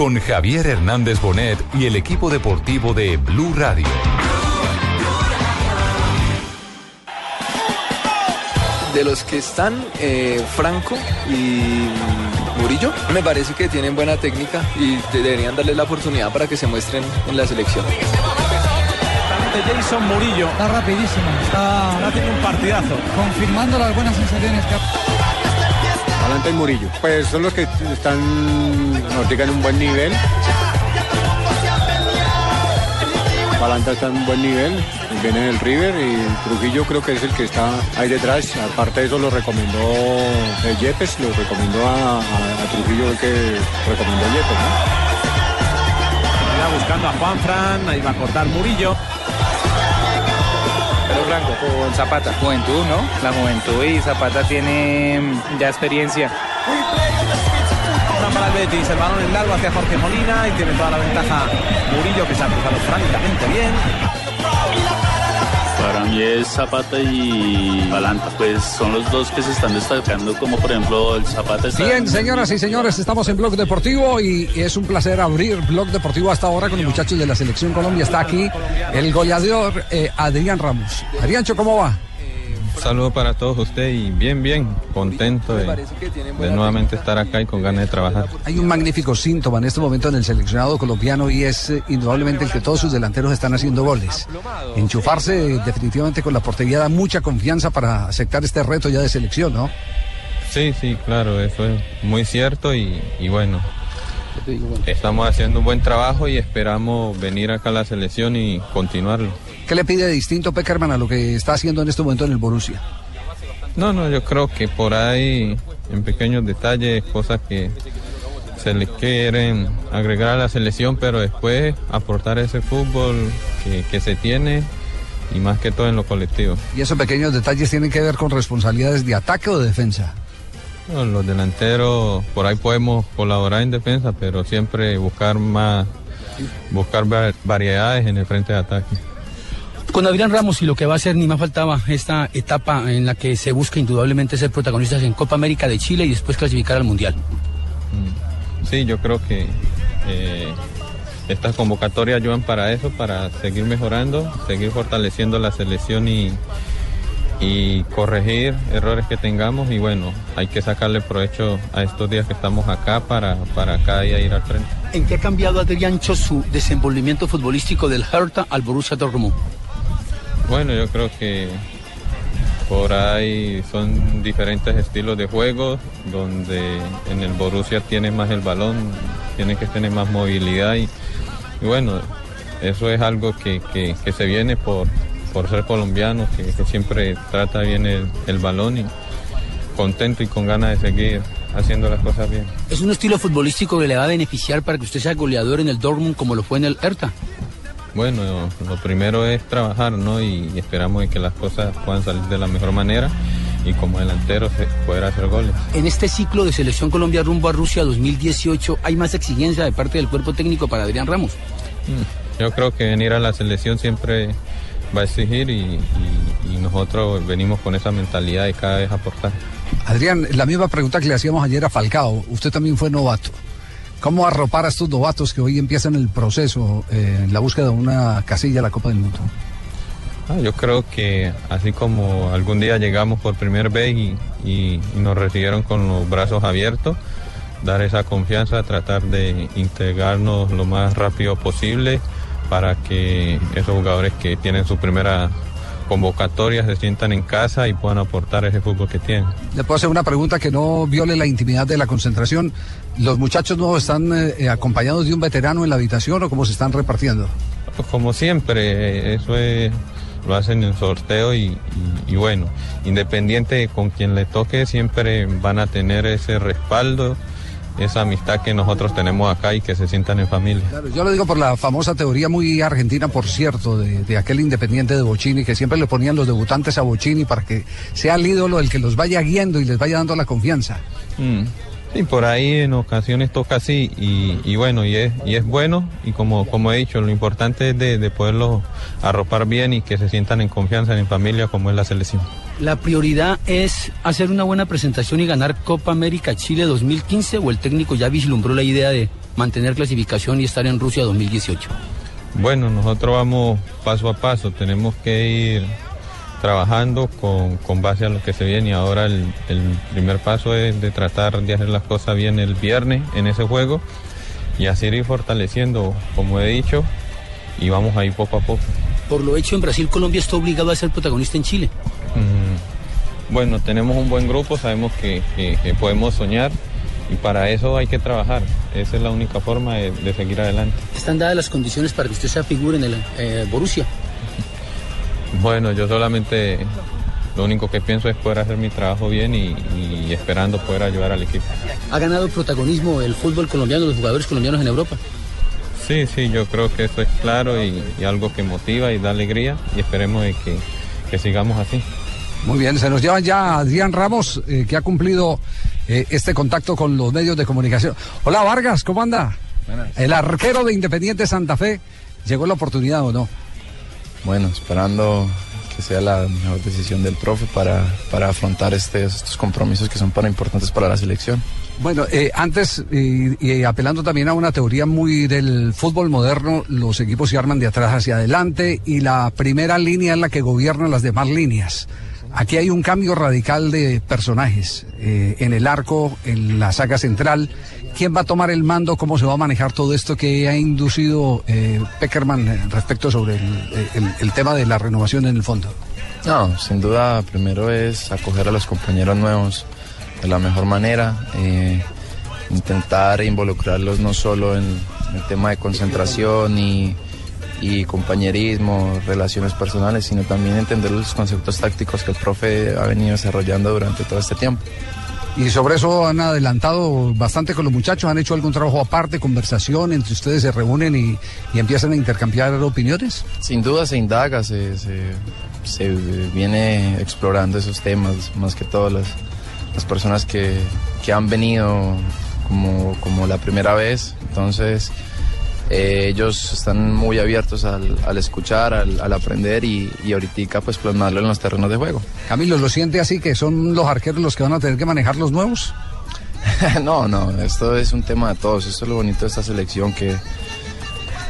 con Javier Hernández Bonet y el equipo deportivo de Blue Radio. De los que están, eh, Franco y Murillo, me parece que tienen buena técnica y deberían darles la oportunidad para que se muestren en la selección. Jason Murillo. Está rapidísimo, está haciendo un partidazo. Confirmando las buenas sensaciones que Adelante y Murillo. Pues son los que están, nos digan un buen nivel. Balanta está en un buen nivel, viene el River y Trujillo creo que es el que está ahí detrás. Aparte de eso lo recomendó el Yepes, lo recomendó a, a, Trujillo el que recomendó Yepes. ¿no? buscando a Juan Fran, ahí va a cortar Murillo. Blanco, con Zapata. Juventud, ¿no? La juventud y Zapata tiene ya experiencia. Para el Betis, el balón en largo hacia Jorge Molina y tiene toda la ventaja Murillo que se ha cruzado francamente bien. Para mí es Zapata y Balanta, pues son los dos que se están destacando, como por ejemplo el Zapata está... Bien, señoras y señores, estamos en Blog Deportivo y es un placer abrir Blog Deportivo hasta ahora con los muchachos de la Selección Colombia. Está aquí el goleador eh, Adrián Ramos. Adriáncho, ¿cómo va? Saludo para todos ustedes y bien, bien, contento de, de, nuevamente estar acá y con ganas de trabajar. Hay un magnífico síntoma en este momento en el seleccionado colombiano y es eh, indudablemente el que todos sus delanteros están haciendo goles. Enchufarse eh, definitivamente con la portería da mucha confianza para aceptar este reto ya de selección, ¿no? Sí, sí, claro, eso es muy cierto y, y bueno, Estamos haciendo un buen trabajo y esperamos venir acá a la selección y continuarlo. ¿Qué le pide distinto Peckerman a lo que está haciendo en este momento en el Borussia? No, no, yo creo que por ahí, en pequeños detalles, cosas que se le quieren agregar a la selección, pero después aportar ese fútbol que, que se tiene y más que todo en lo colectivo. ¿Y esos pequeños detalles tienen que ver con responsabilidades de ataque o de defensa? No, los delanteros, por ahí podemos colaborar en defensa, pero siempre buscar más, buscar variedades en el frente de ataque. Con Adrián Ramos y lo que va a ser, ni más faltaba esta etapa en la que se busca indudablemente ser protagonistas en Copa América de Chile y después clasificar al Mundial. Sí, yo creo que eh, estas convocatorias ayudan para eso, para seguir mejorando, seguir fortaleciendo la selección y, y corregir errores que tengamos y bueno, hay que sacarle provecho a estos días que estamos acá para, para cada día ir al frente. ¿En qué ha cambiado Adriancho su desenvolvimiento futbolístico del Hertha al Borussia Dortmund? Bueno, yo creo que por ahí son diferentes estilos de juego, donde en el Borussia tiene más el balón, tiene que tener más movilidad y, bueno, eso es algo que, que, que se viene por, por ser colombiano, que, que siempre trata bien el, el, balón y contento y con ganas de seguir haciendo las cosas bien. ¿Es un estilo futbolístico que le va a beneficiar para que usted sea goleador en el Dortmund como lo fue en el Hertha? Bueno, lo primero es trabajar, ¿no? Y, esperamos que las cosas puedan salir de la mejor manera y como delantero poder hacer goles. En este ciclo de Selección Colombia rumbo a Rusia 2018, ¿hay más exigencia de parte del cuerpo técnico para Adrián Ramos? Yo creo que venir a la selección siempre va a exigir y, y, y, nosotros venimos con esa mentalidad de cada vez aportar. Adrián, la misma pregunta que le hacíamos ayer a Falcao, usted también fue novato. ¿Cómo arropar a estos novatos que hoy empiezan el proceso eh, en la búsqueda de una casilla a la Copa del Mundo? Ah, yo creo que así como algún día llegamos por primer vez y, y, y, nos recibieron con los brazos abiertos, dar esa confianza, tratar de integrarnos lo más rápido posible para que esos jugadores que tienen su primera convocatoria se sientan en casa y puedan aportar ese fútbol que tienen. Le puedo hacer una pregunta que no viole la intimidad de la concentración. ¿Los muchachos no están eh, acompañados de un veterano en la habitación o cómo se están repartiendo? Pues como siempre, eso es lo hacen en sorteo y, y- y bueno, independiente con quien le toque, siempre van a tener ese respaldo, esa amistad que nosotros tenemos acá y que se sientan en familia. Claro, yo lo digo por la famosa teoría muy argentina, por cierto, de, de aquel independiente de Bocini, que siempre le ponían los debutantes a Bocini para que sea el ídolo el que los vaya guiando y les vaya dando la confianza. Mm. Sí, por ahí en ocasiones toca así y, y bueno, y es, y es bueno y como, como he dicho, lo importante es de, de poderlos arropar bien y que se sientan en confianza en familia como es la selección. ¿La prioridad es hacer una buena presentación y ganar Copa América Chile 2015 o el técnico ya vislumbró la idea de mantener clasificación y estar en Rusia 2018? Bueno, nosotros vamos paso a paso, tenemos que ir trabajando con, con base a lo que se viene y ahora el, el primer paso es de tratar de hacer las cosas bien el viernes en ese juego y así ir fortaleciendo, como he dicho, y vamos ahí poco a poco. Por lo hecho en Brasil, Colombia está obligado a ser protagonista en Chile. Mm, Bueno, tenemos un buen grupo, sabemos que, que- que podemos soñar y para eso hay que trabajar. Esa es la única forma de, de seguir adelante. ¿Están dadas las condiciones para que usted sea figura en el eh, Borussia? Bueno, yo solamente lo único que pienso es poder hacer mi trabajo bien y, y esperando poder ayudar al equipo. ¿Ha ganado protagonismo el fútbol colombiano, los jugadores colombianos en Europa? Sí, sí, yo creo que eso es claro y, y algo que motiva y da alegría y esperemos de que, que sigamos así. Muy bien, se nos llevan ya Adrián Ramos, eh, que ha cumplido eh, este contacto con los medios de comunicación. Hola Vargas, ¿cómo anda? El arquero de Independiente Santa Fe, ¿llegó la oportunidad o no? Bueno, esperando que sea la mejor decisión del profe para, para afrontar este- estos compromisos que son para importantes para la selección. Bueno, eh, antes, y, y apelando también a una teoría muy del fútbol moderno, los equipos se arman de atrás hacia adelante y la primera línea es la que gobierna las demás líneas. Aquí hay un cambio radical de personajes eh, en el arco, en la saga central. ¿Quién va a tomar el mando? ¿Cómo se va a manejar todo esto que ha inducido eh, Peckerman eh, respecto sobre el, tema de la renovación en el fondo? No, sin duda, primero es acoger a los compañeros nuevos de la mejor manera, intentar involucrarlos no solo en el tema de concentración y, y compañerismo, relaciones personales, sino también entender los conceptos tácticos que el profe ha venido desarrollando durante todo este tiempo. Y sobre eso han adelantado bastante con los muchachos, han hecho algún trabajo aparte, conversación, entre ustedes se reúnen y, y empiezan a intercambiar opiniones. Sin duda se indaga, se, se- se viene explorando esos temas, más que todo las, las personas que, que han venido como, como la primera vez. Entonces, eh, ellos están muy abiertos al, al escuchar, al, al aprender y, y ahorita pues plasmarlo en los terrenos de juego. Camilo, ¿lo siente así que son los arqueros los que van a tener que manejar los nuevos? no, no, esto es un tema de todos. Esto es lo bonito de esta selección que,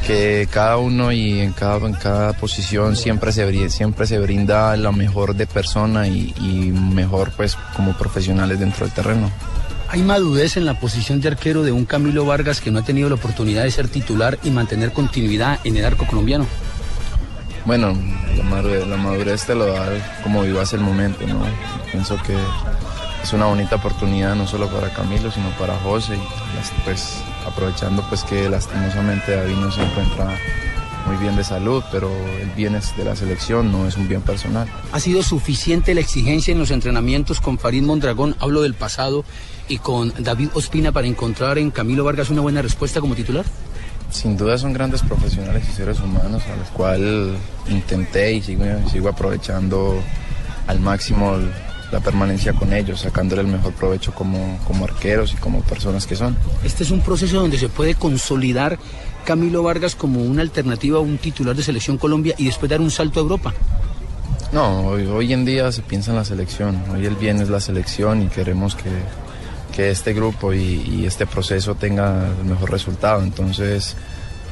que cada uno y en cada, en cada posición siempre se, bri- siempre se brinda lo mejor de persona y, y mejor pues como profesionales dentro del terreno. ¿Hay madurez en la posición de arquero de un Camilo Vargas que no ha tenido la oportunidad de ser titular y mantener continuidad en el arco colombiano? Bueno, la madurez, te lo da como vivas el momento, ¿no? Pienso que es una bonita oportunidad no solo para Camilo, sino para José pues aprovechando pues que lastimosamente David no se encuentra muy bien de salud, pero el bien es de la selección, no es un bien personal. ¿Ha sido suficiente la exigencia en los entrenamientos con Farid Mondragón, hablo del pasado, y con David Ospina para encontrar en Camilo Vargas una buena respuesta como titular? Sin duda son grandes profesionales y seres humanos a los cuales intenté y sigo, sigo aprovechando al máximo el- la permanencia con ellos, sacándole el mejor provecho como, como arqueros y como personas que son. Este es un proceso donde se puede consolidar Camilo Vargas como una alternativa a un titular de Selección Colombia y después dar un salto a Europa. No, hoy, hoy en día se piensa en la selección, hoy el bien es la selección y queremos que, que este grupo y, y este proceso tenga el mejor resultado, entonces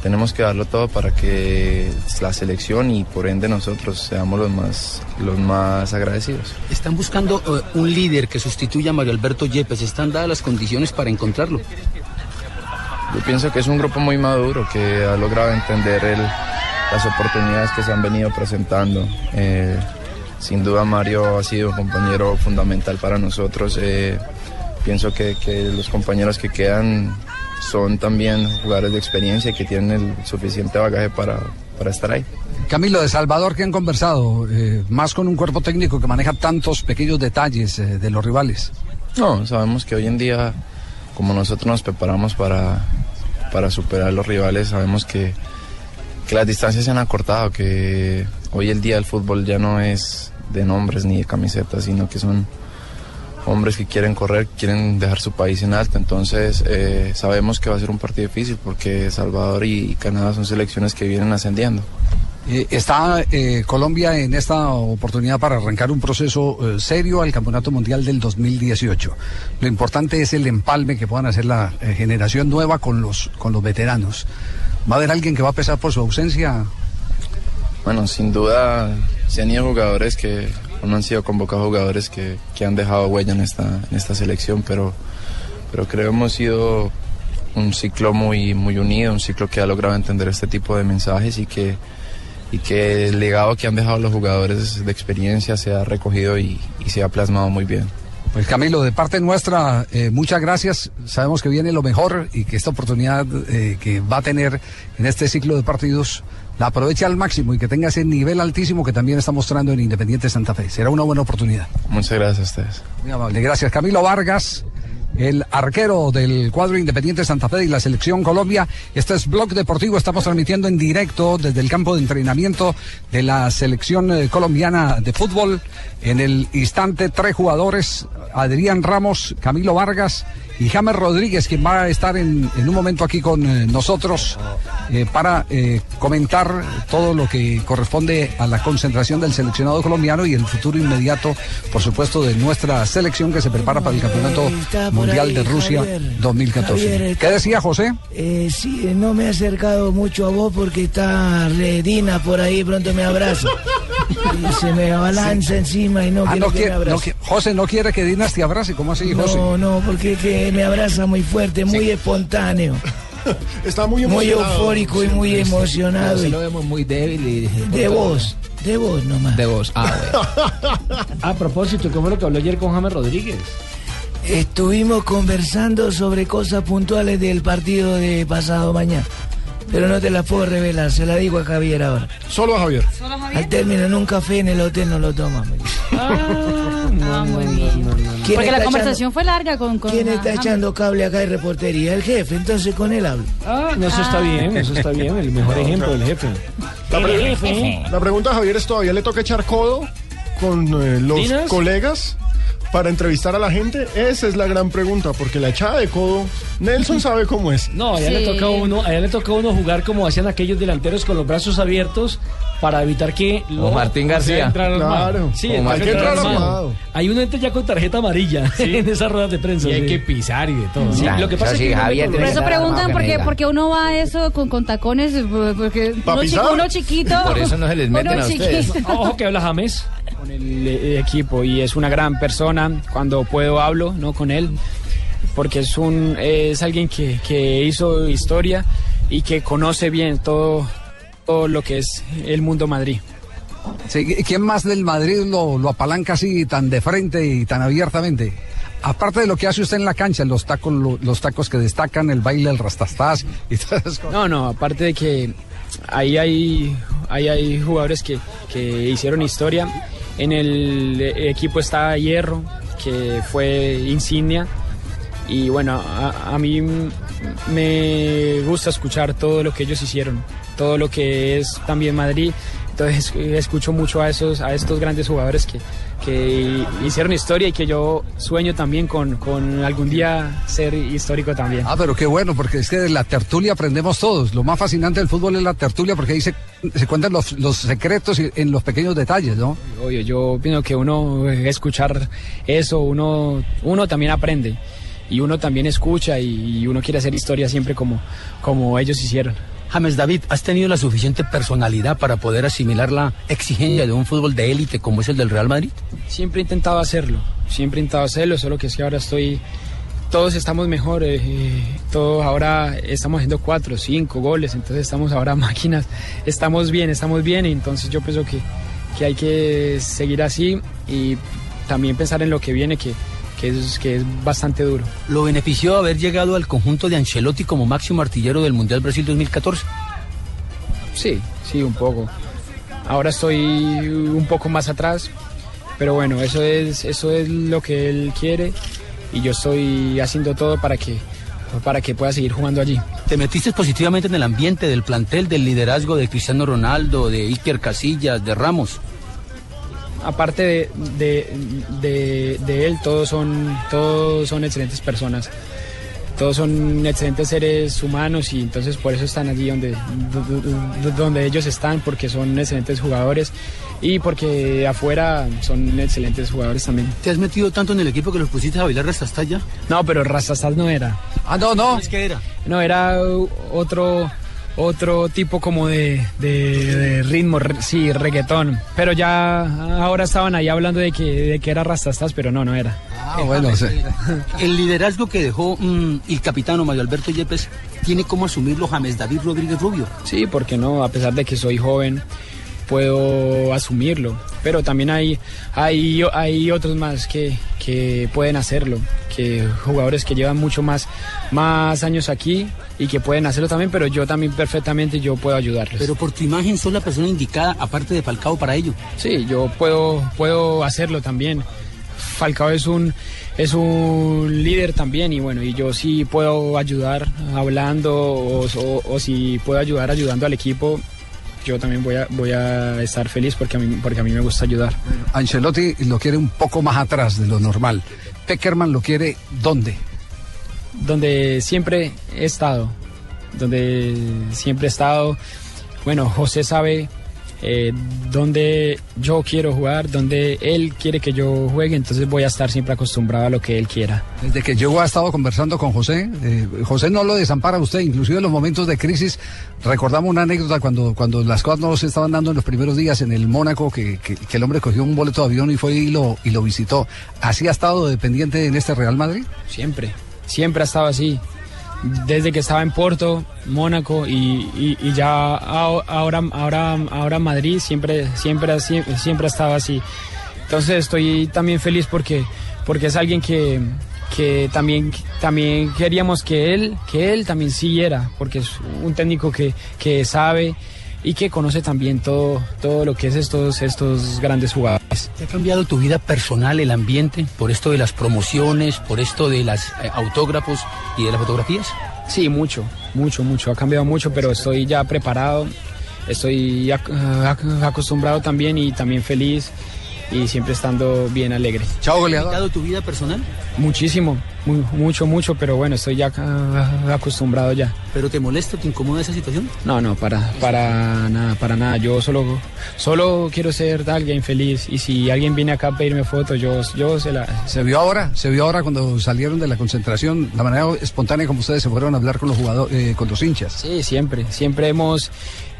tenemos que darlo todo para que la selección y por ende nosotros seamos los más, los más agradecidos. Están buscando eh, un líder que sustituya a Mario Alberto Yepes. ¿Están dadas las condiciones para encontrarlo? Yo pienso que es un grupo muy maduro que ha logrado entender el- las oportunidades que se han venido presentando. Eh, sin duda Mario ha sido un compañero fundamental para nosotros. Eh, pienso que, que los compañeros que quedan son también jugadores de experiencia y que tienen el suficiente bagaje para, para estar ahí. Camilo de Salvador, que han conversado eh, más con un cuerpo técnico que maneja tantos pequeños detalles eh, de los rivales. No, sabemos que hoy en día, como nosotros nos preparamos para, para superar los rivales, sabemos que, que las distancias se han acortado, que hoy el día el fútbol ya no es de nombres ni de camisetas, sino que son hombres que quieren correr, quieren dejar su país en alto. Entonces eh, sabemos que va a ser un partido difícil porque Salvador y Canadá son selecciones que vienen ascendiendo. Eh, está eh, Colombia en esta oportunidad para arrancar un proceso eh, serio al Campeonato Mundial del 2018. Lo importante es el empalme que puedan hacer la eh, generación nueva con los, con los veteranos. ¿Va a haber alguien que va a pesar por su ausencia? Bueno, sin duda se han ido jugadores que no han sido convocados jugadores que, que han dejado huella en esta, en esta selección, pero, pero creo que hemos sido un ciclo muy, muy unido, un ciclo que ha logrado entender este tipo de mensajes y que, y que el legado que han dejado los jugadores de experiencia se ha recogido y, y se ha plasmado muy bien. Pues Camilo, de parte nuestra, eh, muchas gracias. Sabemos que viene lo mejor y que esta oportunidad eh, que va a tener en este ciclo de partidos la aproveche al máximo y que tenga ese nivel altísimo que también está mostrando en Independiente Santa Fe. Será una buena oportunidad. Muchas gracias a ustedes. Muy amable, gracias. Camilo Vargas, el arquero del cuadro Independiente Santa Fe y la selección Colombia. Este es Blog Deportivo, estamos transmitiendo en directo desde el campo de entrenamiento de la selección eh, colombiana de fútbol. En el instante, tres jugadores, Adrián Ramos, Camilo Vargas y James Rodríguez, quien va a estar en, en un momento aquí con eh, nosotros eh, para eh, comentar todo lo que corresponde a la concentración del seleccionado colombiano y el futuro inmediato, por supuesto, de nuestra selección que se prepara para el Campeonato Mundial ahí, de Rusia Javier. 2014. Javier, ¿Qué decía José? Eh, sí, no me he acercado mucho a vos porque está Redina por ahí, pronto me abraza. Y se me abalanza encima y no Ah, quiero no que quiere- me abrace. no qui- José no quiere que Dinas te abrace, ¿cómo así, José? No, no, porque que me abraza muy fuerte, muy espontáneo. Está muy Muy emocionado. eufórico y muy emocionado. Y- lo vemos muy débil y... De vos, de vos nomás. De vos, ah, bueno. A propósito, ¿cómo fue lo que habló ayer con James Rodríguez? Estuvimos conversando sobre cosas puntuales del partido de pasado mañana. Pero no te las puedo revelar, se la digo a Javier ahora. Solo a Javier. Al término en un café en el hotel no lo tomas. Ah, muy bien. ¿Quién Porque la conversación fue larga con... con ¿Quién está echando cable acá de reportería? El jefe, entonces con él hablo. Ah, no, eso está bien, eso está bien, el mejor ejemplo del jefe. La, pre- la pregunta, Javier, es todavía le toca echar codo con eh, los ¿Dinas? colegas para entrevistar a la gente. Esa es la gran pregunta, porque la echada de codo, Nelson sabe cómo es. No, allá le toca a uno, allá le toca a uno jugar como hacían aquellos delanteros con los brazos abiertos para evitar que Como Martín García. entrar. Claro, Sí, como entrar Martín García. armado. Hay uno entra ya con tarjeta amarilla en esas ruedas de prensa. Y hay sí. que pisar y de todo. Sí, lo que pasa es sí, que Javier Por eso preguntan que por qué, nega. por qué uno va a eso con, con tacones, porque ¿Pa uno, pisar? chico, uno chiquito. Por eso no se les meten a ustedes. chiquito. Ojo que habla James. Con el eh, equipo y es una gran persona. Cuando puedo hablo no con él porque es un es alguien que, que hizo historia y que conoce bien todo, todo lo que es el mundo Madrid. Sí, ¿Quién más del Madrid lo, lo apalanca así tan de frente y tan abiertamente? Aparte de lo que hace usted en la cancha, los tacos, lo- los tacos que destacan, el baile, el rastastas y todas esas cosas. No, no, aparte de que ahí hay, ahí hay jugadores que, que hicieron historia. En el equipo está Hierro, que fue insignia. Y bueno, a, a mí me gusta escuchar todo lo que ellos hicieron, todo lo que es también Madrid. Entonces escucho mucho a esos, a estos grandes jugadores que, que hicieron historia y que yo sueño también con, con algún día ser histórico también. Ah, pero qué bueno, porque es que de la tertulia aprendemos todos. Lo más fascinante del fútbol es la tertulia, porque ahí se, se cuentan los, los secretos en los pequeños detalles, ¿no? Obvio, yo pienso que uno escuchar eso, uno, uno también aprende y uno también escucha y, y uno quiere hacer historia siempre como, como ellos hicieron. James David, ¿has tenido la suficiente personalidad para poder asimilar la exigencia de un fútbol de élite como es el del Real Madrid? Siempre he intentado hacerlo, siempre he intentado hacerlo, solo que es que ahora estoy, todos estamos mejor, eh, eh, todos ahora estamos haciendo cuatro, cinco goles, entonces estamos ahora máquinas, estamos bien, estamos bien, entonces yo pienso que, que hay que seguir así y también pensar en lo que viene, que, que, es, que es bastante duro. ¿Lo benefició haber llegado al conjunto de Ancelotti como máximo artillero del Mundial Brasil 2014? Sí, sí, un poco. Ahora estoy un poco más atrás, pero bueno, eso es, eso es lo que él quiere y yo estoy haciendo todo para que, para que pueda seguir jugando allí. Te metiste positivamente en el ambiente del plantel, del liderazgo de Cristiano Ronaldo, de Iker Casillas, de Ramos. Aparte de, de, de- de él, todos son, todos son excelentes personas. Todos son excelentes seres humanos y entonces por eso están allí donde, do- do- donde ellos están, porque son excelentes jugadores y porque afuera son excelentes jugadores también. ¿Te has metido tanto en el equipo que los pusiste a bailar Rastastal No, pero Rastastal no era. Ah, no, no. ¿Qué era? No, era otro otro tipo como de, de- de ritmo, re- sí, reggaetón. Pero ya ahora estaban ahí hablando de que, de que era Rastastas, pero no, no era. Ah, bueno, sí. El liderazgo que dejó mm, el capitano Mario Alberto Yepes tiene como asumirlo James David Rodríguez Rubio. Sí, porque no, a pesar de que soy joven, puedo asumirlo. Pero también hay, hay, hay otros más que, que pueden hacerlo, que jugadores que llevan mucho más, más años aquí y que pueden hacerlo también, pero yo también perfectamente yo puedo ayudarles. Pero por tu imagen sos la persona indicada, aparte de Falcao, para ello. Sí, yo puedo, puedo hacerlo también. Falcao es un, es un líder también y bueno, y yo sí puedo ayudar hablando o, o- o si puedo ayudar ayudando al equipo, yo también voy a, voy a estar feliz porque a, mí, porque a mí me gusta ayudar. Ancelotti lo quiere un poco más atrás de lo normal. Peckerman lo quiere ¿dónde? Donde siempre he estado, donde siempre he estado. Bueno, José sabe eh, dónde yo quiero jugar, dónde él quiere que yo juegue, entonces voy a estar siempre acostumbrado a lo que él quiera. Desde que llegó ha estado conversando con José. eh, José no lo desampara usted, inclusive en los momentos de crisis. Recordamos una anécdota cuando, cuando las cosas no se estaban dando en los primeros días en el Mónaco, que, que- que el hombre cogió un boleto de avión y fue y lo, y lo visitó. ¿Así ha estado dependiente en este Real Madrid? Siempre, siempre ha estado así. Desde que estaba en Porto, Mónaco y, y- y ya ahora, ahora, ahora Madrid, siempre, siempre, siempre ha estado así. Entonces estoy también feliz porque, porque es alguien que, que también, también queríamos que él, que él también siguiera, porque es un técnico que, que sabe y que conoce también todo, todo lo que es estos, estos grandes jugadores. ¿Te ha cambiado tu vida personal, el ambiente, por esto de las promociones, por esto de los autógrafos y de las fotografías? Sí, mucho, mucho, mucho. Ha cambiado mucho, pero estoy ya preparado, estoy ac- ac- acostumbrado también y también feliz y siempre estando bien alegre. Chao, ¿Ha cambiado tu vida personal? Muchísimo, mu- mucho, mucho, pero bueno, estoy ya acostumbrado ya. ¿Pero te molesta, te incomoda esa situación? No, no, para, para nada, para nada. Yo solo, solo quiero ser alguien feliz y si alguien viene acá a pedirme fotos, yo, yo se la... Se vio ahora, se vio ahora cuando salieron de la concentración, la manera espontánea como ustedes se fueron a hablar con los jugadores, eh, con los hinchas. Sí, siempre, siempre hemos,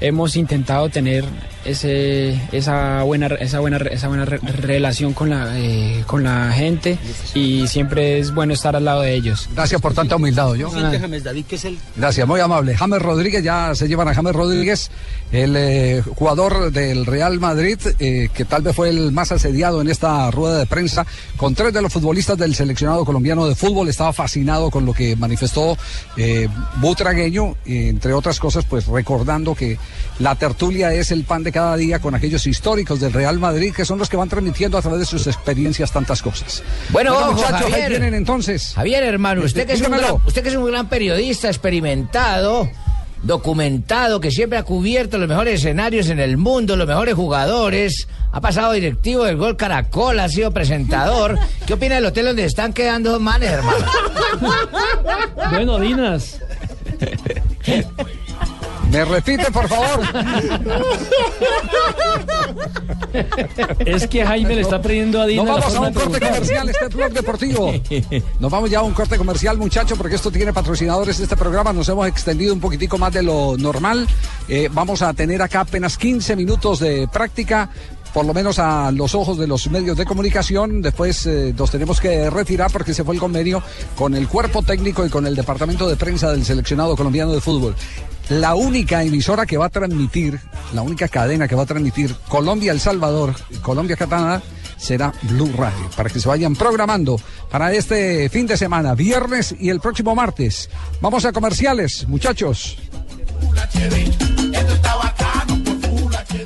hemos intentado tener ese, esa buena, esa buena, esa buena re- relación con la, eh, con la gente y siempre es bueno estar al lado de ellos. Gracias por tanta humildad, yo. Siente James David que es el Gracias, muy amable. James Rodríguez, ya se llevan a James Rodríguez, el eh, jugador del Real Madrid, eh, que tal vez fue el más asediado en esta rueda de prensa, con tres de los futbolistas del seleccionado colombiano de fútbol. Estaba fascinado con lo que manifestó eh, Butragueño, entre otras cosas, pues recordando que la tertulia es el pan de cada día con aquellos históricos del Real Madrid, que son los que van transmitiendo a través de sus experiencias tantas cosas. Bueno, ojo, muchachos, ahí vienen entonces. Javier, hermano, usted que, es un gran, usted que es un gran periodista experimentado, documentado, que siempre ha cubierto los mejores escenarios en el mundo, los mejores jugadores, ha pasado directivo del Gol Caracol, ha sido presentador. ¿Qué opina del hotel donde están quedando dos manes, hermano? Bueno, Dinas. ¿Me repite, por favor? Es que Jaime le está pidiendo a Dinas. Nos la vamos a un corte comercial, este es Blog Deportivo. Nos vamos ya a un corte comercial, muchachos, porque esto tiene patrocinadores de este programa. Nos hemos extendido un poquitico más de lo normal. Eh, vamos a tener acá apenas 15 minutos de práctica. Por lo menos a los ojos de los medios de comunicación. Después eh, nos tenemos que retirar porque se fue el convenio con el cuerpo técnico y con el departamento de prensa del seleccionado colombiano de fútbol. La única emisora que va a transmitir, la única cadena que va a transmitir Colombia-El Salvador, Colombia-Canadá, será Blue Radio, para que se vayan programando para este fin de semana, viernes y el próximo martes. Vamos a comerciales, muchachos.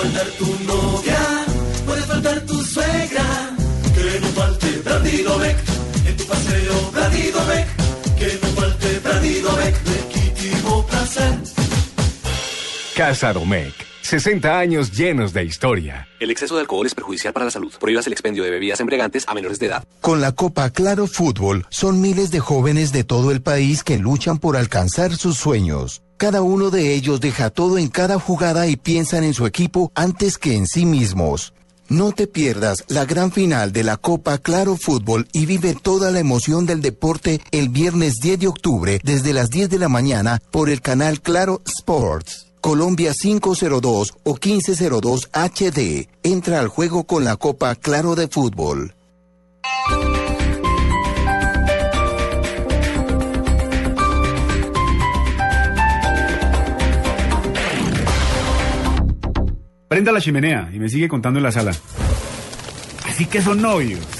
Faltar tu novia, puede faltar tu suegra, que no falte en tu paseo que no falte legítimo placer. Casa Domecq. 60 años llenos de historia. El exceso de alcohol es perjudicial para la salud. Prohíbas el expendio de bebidas embriagantes a menores de edad. Con la Copa Claro Fútbol son miles de jóvenes de todo el país que luchan por alcanzar sus sueños. Cada uno de ellos deja todo en cada jugada y piensan en su equipo antes que en sí mismos. No te pierdas la gran final de la Copa Claro Fútbol y vive toda la emoción del deporte el viernes 10 de octubre desde las 10 de la mañana por el canal Claro Sports. Colombia 502 o 1502 HD. Entra al juego con la Copa Claro de Fútbol. Prenda la chimenea y me sigue contando en la sala. Así que son novios.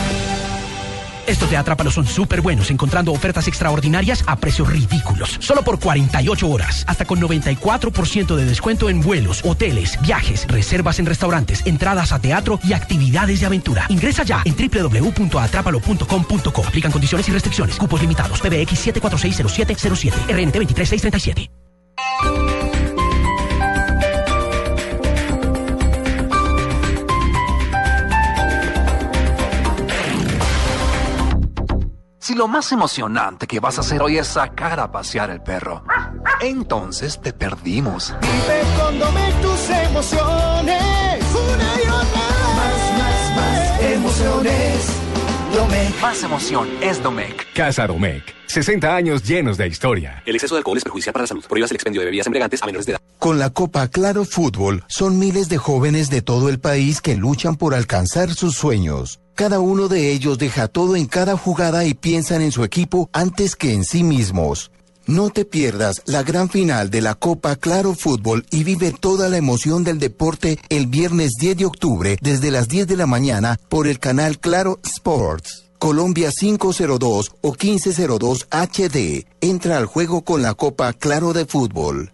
Estos de Atrápalo son súper buenos, encontrando ofertas extraordinarias a precios ridículos. Solo por 48 horas, hasta con 94% de descuento en vuelos, hoteles, viajes, reservas en restaurantes, entradas a teatro y actividades de aventura. Ingresa ya en www.atrápalo.com.co. Aplican condiciones y restricciones. Cupos limitados. PBX 7460707. RNT 23637. Si lo más emocionante que vas a hacer hoy es sacar a pasear el perro, entonces te perdimos. Vive con Domecq tus emociones. Una y otra. Más, más, más emociones. Domecq. Más emoción es Domecq. Casa Domecq. 60 años llenos de historia. El exceso de alcohol es perjudicial para la salud. Prohíbas el expendio de bebidas embriagantes a menores de edad. Con la Copa Claro Fútbol son miles de jóvenes de todo el país que luchan por alcanzar sus sueños. Cada uno de ellos deja todo en cada jugada y piensan en su equipo antes que en sí mismos. No te pierdas la gran final de la Copa Claro Fútbol y vive toda la emoción del deporte el viernes 10 de octubre desde las 10 de la mañana por el canal Claro Sports. Colombia 502 o 1502 HD. Entra al juego con la Copa Claro de Fútbol.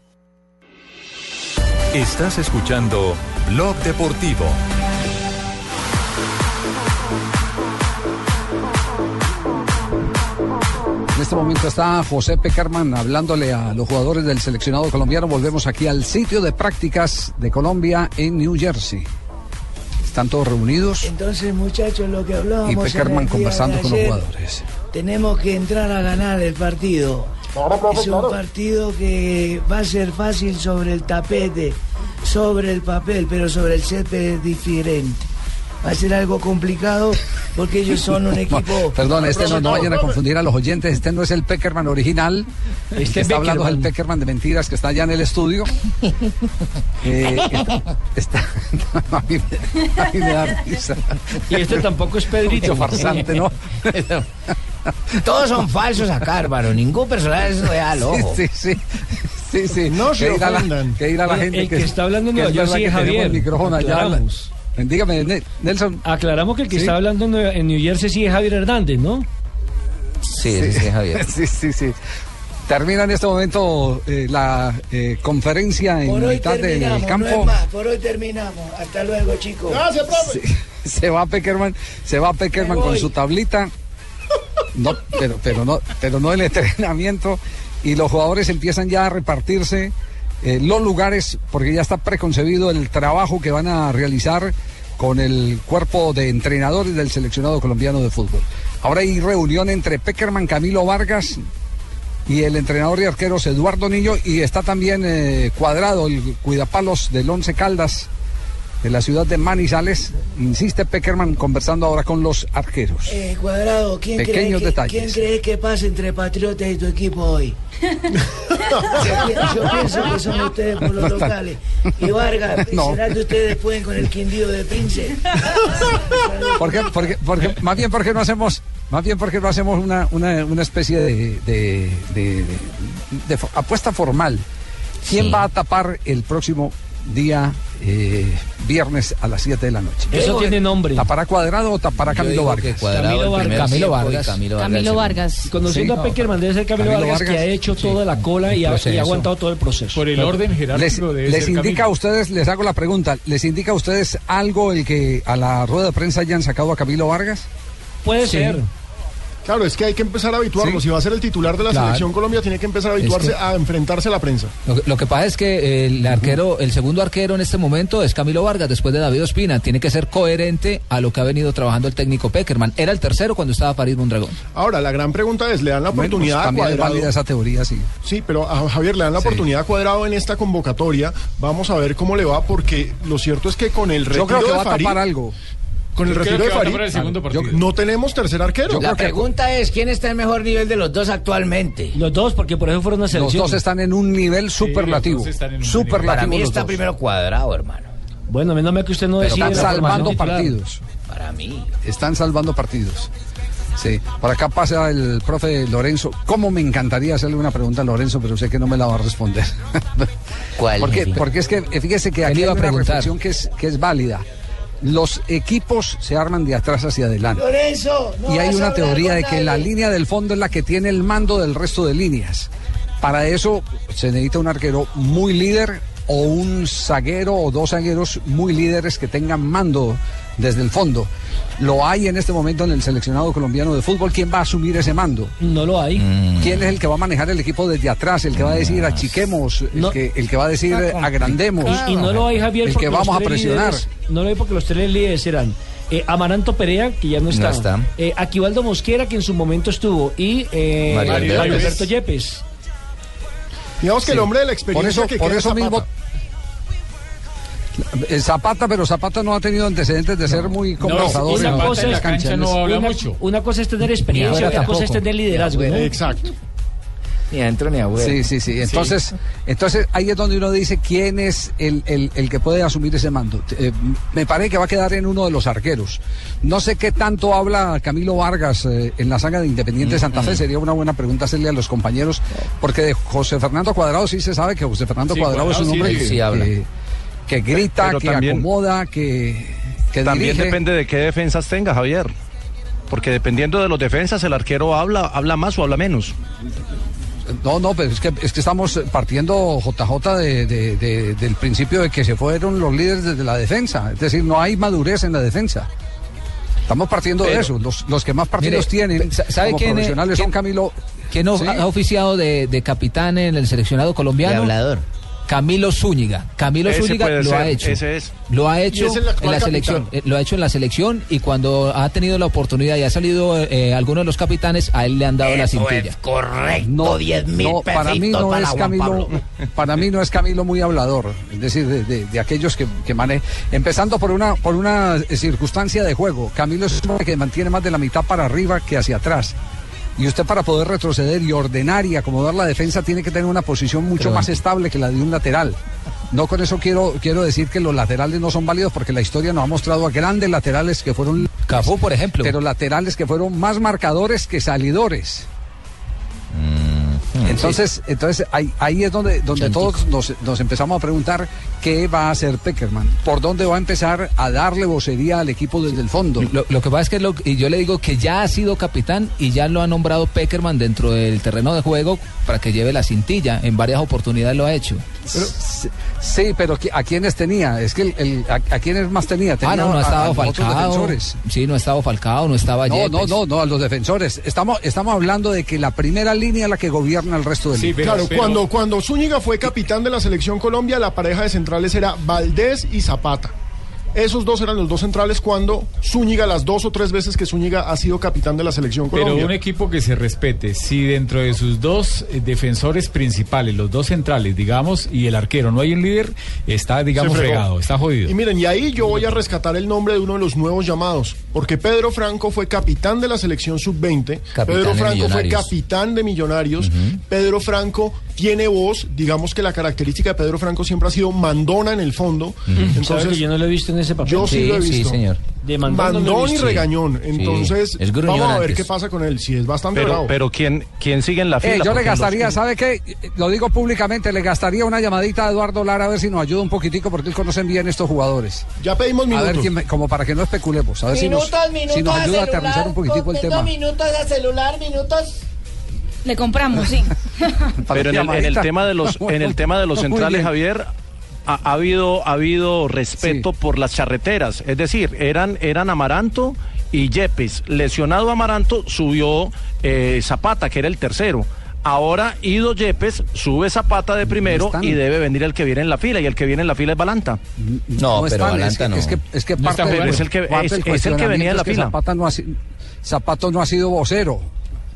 Estás escuchando Blog Deportivo. En este momento está José Peckerman hablándole a los jugadores del seleccionado colombiano. Volvemos aquí al sitio de prácticas de Colombia en New Jersey. Están todos reunidos Entonces, muchachos, lo que hablábamos. y día conversando con los jugadores. Tenemos que entrar a ganar el partido. profe, es un claro. partido que va a ser fácil sobre el tapete, sobre el papel, pero sobre el césped es diferente. Va a ser algo complicado porque ellos son un equipo. Perdón, este no, no vayan a confundir a los oyentes. Este no es el Peckerman original. El Este que está hablando es el. Peckerman de mentiras que está allá en el estudio. Eh, está, está- a, mí, me- a mí me da risa. Y este tampoco es Pedrito. Farsante, ¿no? Todos son falsos acá, hermano. Ningún personaje es real, ojo. Sí, sí, sí. Sí, sí. No se que dirá la, ofendan. que dirá la El- gente el que está hablando que York verdad sí que Javier. el micrófono allá. Dígame, Ne- Nelson. Aclaramos que el que Sí. está hablando en New Jersey sí es Javier Hernández, ¿no? Sí, sí, sí, Javier. Sí, sí, sí. Termina en este momento eh, la eh, conferencia en hoy mitad del campo. no es más, por hoy terminamos. Hasta luego, chicos. Gracias, profe. se va Peckerman, se va Peckerman con su tablita. No, pero, pero no, pero no el entrenamiento. Y los jugadores empiezan ya a repartirse eh, los lugares, porque ya está preconcebido el trabajo que van a realizar con el cuerpo de entrenadores del seleccionado colombiano de fútbol. Ahora hay reunión entre Peckerman, Camilo Vargas y el entrenador de arqueros Eduardo Niño y está también eh, cuadrado el cuidapalos del Once Caldas de la ciudad de Manizales. Insiste Peckerman conversando ahora con los arqueros. Eh, cuadrado, ¿quién cree, Pequeños que, detalles. ¿quién cree que pasa entre Patriotas y tu equipo hoy? yo, pi- yo pienso que son ustedes por los locales. Y Vargas, No. ¿será que ustedes pueden con el Quindío de Prince? ¿Por qué, por qué- por qué- más bien porque no hacemos, más bien porque no hacemos una, una, una especie de, de- de- apuesta formal. ¿Quién va a tapar el próximo día eh, viernes a las 7 de la noche? Eso tiene nombre. ¿Tapará Cuadrado o tapará Camilo Vargas? Cuadrado Camilo Vargas. primer Camilo Vargas. Camilo Vargas. Camilo el Vargas. Conociendo Sí. a Peckerman debe ser Camilo, Camilo Vargas, que ha hecho toda la cola y ha, proceso. y ha aguantado todo el proceso. Por el orden Les, jerárquico de les indica a ustedes, les hago la pregunta, ¿les indica a ustedes algo el que a la rueda de prensa hayan sacado a Camilo Vargas? Puede Sí. ser. Claro, es que hay que empezar a habituarlo. Sí. Si va a ser el titular de la Claro. selección Colombia, tiene que empezar a habituarse Es que- a enfrentarse a la prensa. Lo, que- lo que pasa es que el arquero, el segundo arquero en este momento es Camilo Vargas, después de David Ospina. Tiene que ser coherente a lo que ha venido trabajando el técnico Peckerman. Era el tercero cuando estaba Farid Mondragón. Ahora, la gran pregunta es, ¿le dan la Bueno, pues oportunidad a Cuadrado? válida esa teoría, sí. Sí, pero a Javier le dan la Sí. oportunidad a Cuadrado en esta convocatoria. Vamos a ver cómo le va, porque lo cierto es que con el retiro Yo creo que de va a tapar algo. Con el retiro de a Farid, yo- no tenemos tercer arquero. La pregunta es, ¿quién está en mejor nivel de los dos actualmente? Los dos, porque por eso fueron una Los selección. dos están en un nivel superlativo. superlativo Para mí los está dos. primero cuadrado, hermano. Bueno, menos mal que usted no Pero están la formación salvando titular. partidos. Para mí. Están salvando partidos. Sí, por acá pasa el profe Lorenzo. ¿Cómo me encantaría hacerle una pregunta a Lorenzo, pero sé que no me la va a responder? ¿Cuál? Porque, jefe? porque es que eh, fíjese que aquí hay iba a una preguntar. reflexión que es, que es válida. Los equipos se arman de atrás hacia adelante. Lorenzo, no y hay una teoría de que la línea del fondo es la que tiene el mando del resto de líneas. Para eso se necesita un arquero muy líder o un zaguero o dos zagueros muy líderes que tengan mando desde el fondo. Lo hay en este momento en el seleccionado colombiano de fútbol. ¿Quién va a asumir ese mando? No lo hay. ¿Quién es el que va a manejar el equipo desde atrás? El que va a decir achiquemos, el, No. que, el que va a decir agrandemos. Y, y no lo hay, Javier, el que vamos a presionar. líderes- no lo hay porque los tres líderes eran eh, Amaranto Perea, que ya no está. No está. eh, Aquivaldo Mosquera, que en su momento estuvo. Y eh, Mario Mario Alberto. Yepes. Digamos que el hombre de la Por experiencia eso, que por queda eso es mismo. Eh, Zapata, pero Zapata no ha tenido antecedentes de ser muy conversador. una en- cosa en la cancha canchas. no habla una, mucho. una cosa es tener experiencia, otra cosa es tener liderazgo. ¿no? Exacto. Ni adentro ni afuera. Sí, sí, sí. Entonces, entonces ahí es donde uno dice quién es el, el- el que puede asumir ese mando. Eh, me parece que va a quedar en uno de los arqueros. No sé qué tanto habla Camilo Vargas eh, en la saga de Independiente Santa Fe. Sería una buena pregunta hacerle a los compañeros, porque de José Fernando Cuadrado sí se sabe que José Fernando Sí, Cuadrado, es un sí, hombre sí, que, sí habla. que- que grita, Pero que también- acomoda, que, que También dirige. depende de qué defensas tenga, Javier. Porque dependiendo de los defensas, el arquero habla, habla más o habla menos. No, no, pero es que, es que estamos partiendo JJ de- de- de- del principio de que se fueron los líderes desde la defensa. Es decir, no hay madurez en la defensa. Estamos partiendo de eso. Los, los que más partidos Mire, tienen sa- ¿sabe como quién es- profesionales son quién- Camilo. ¿Quién Sí. ha oficiado de, de capitán en el seleccionado colombiano? De hablador. Camilo Zúñiga. Camilo Ese Zúñiga lo ser, ha hecho. ese es. Lo ha hecho en la capitán. selección. eh, Lo ha hecho en la selección y cuando ha tenido la oportunidad y ha salido eh, alguno de los capitanes, a él le han dado la cintilla. es correcto, No, 10 mil no, para mí no para es Juan Camilo, Pablo. para mí no es Camilo muy hablador, es decir, de, de- de aquellos que, que manejan, empezando por una, por una eh, circunstancia de juego. Camilo es un hombre que mantiene más de la mitad para arriba que hacia atrás. Y usted para poder retroceder y ordenar y acomodar la defensa tiene que tener una posición mucho Pero- más estable que la de un lateral. No con eso quiero, quiero decir que los laterales no son válidos porque la historia nos ha mostrado a grandes laterales que fueron Cafú, por ejemplo. pero laterales que fueron más marcadores que salidores. Entonces, entonces ahí, ahí es donde, donde todos nos, nos empezamos a preguntar qué va a hacer Peckerman, por dónde va a empezar a darle vocería al equipo desde el fondo. Lo, lo que pasa es que lo- y yo le digo que ya ha sido capitán y ya lo ha nombrado Peckerman dentro del terreno de juego para que lleve la cintilla. En varias oportunidades lo ha hecho. Sí, sí, pero ¿qui- ¿a quiénes tenía? Es que el, el- a, a quiénes más tenía? Ah, Tenía no, no a- ha estado Falcao. defensores. Sí, no ha estado Falcao, no estaba No, no, Yepes. no, no, a los defensores. Estamos, estamos hablando de que la primera línea la que gobierna el resto del claro, cuando, cuando Zúñiga fue capitán de la selección Colombia, la pareja de centrales era Valdés y Zapata. Esos dos eran los dos centrales cuando Zúñiga, las dos o tres veces que Zúñiga ha sido capitán de la selección Pero Colombia. un equipo que se respete, si dentro de sus dos eh, defensores principales, los dos centrales, digamos, y el arquero no hay un líder, está, digamos, fregado, está jodido. Y miren, y ahí yo voy a rescatar el nombre de uno de los nuevos llamados, porque Pedro Franco fue capitán de la selección sub-20, Capitán Pedro de Franco fue Millonarios. capitán de Millonarios, Pedro Franco tiene voz, digamos que la característica de Pedro Franco siempre ha sido mandona en el fondo, ¿Sabe entonces que yo no lo he visto en ese papel? yo sí, lo he visto. De mandón, y regañón, entonces Es vamos a ver antes. qué pasa con él, si es bastante Pero, bravo. pero ¿quién, ¿quién sigue en la fila? Eh, yo le los- gastaría, ¿sabe qué? Lo digo públicamente, le gastaría una llamadita a Eduardo Lara a ver si nos ayuda un poquitico porque él conoce bien estos jugadores. Ya pedimos A ver, minutos. quién me- como para que no especulemos, a ver si nos, Minutos, minutos si nos ayuda a celular, aterrizar un poquitico el tema. minutos a celular, minutos. Le compramos, sí. Pero en el, en el tema de los, en el tema de los centrales. Javier, ha, ha habido, ha habido respeto por las charreteras. Es decir, eran, eran Amaranto y Yepes. Lesionado Amaranto, subió eh, Zapata, que era el tercero. Ahora Ido Yepes sube Zapata de primero y debe venir el que viene en la fila. Y el que viene en la fila es Balanta. No, pero están, es que- Es que, es que No parte, jugando. Es el que- es- el que venía de la fila. Zapata no, ha, Zapato no ha sido vocero.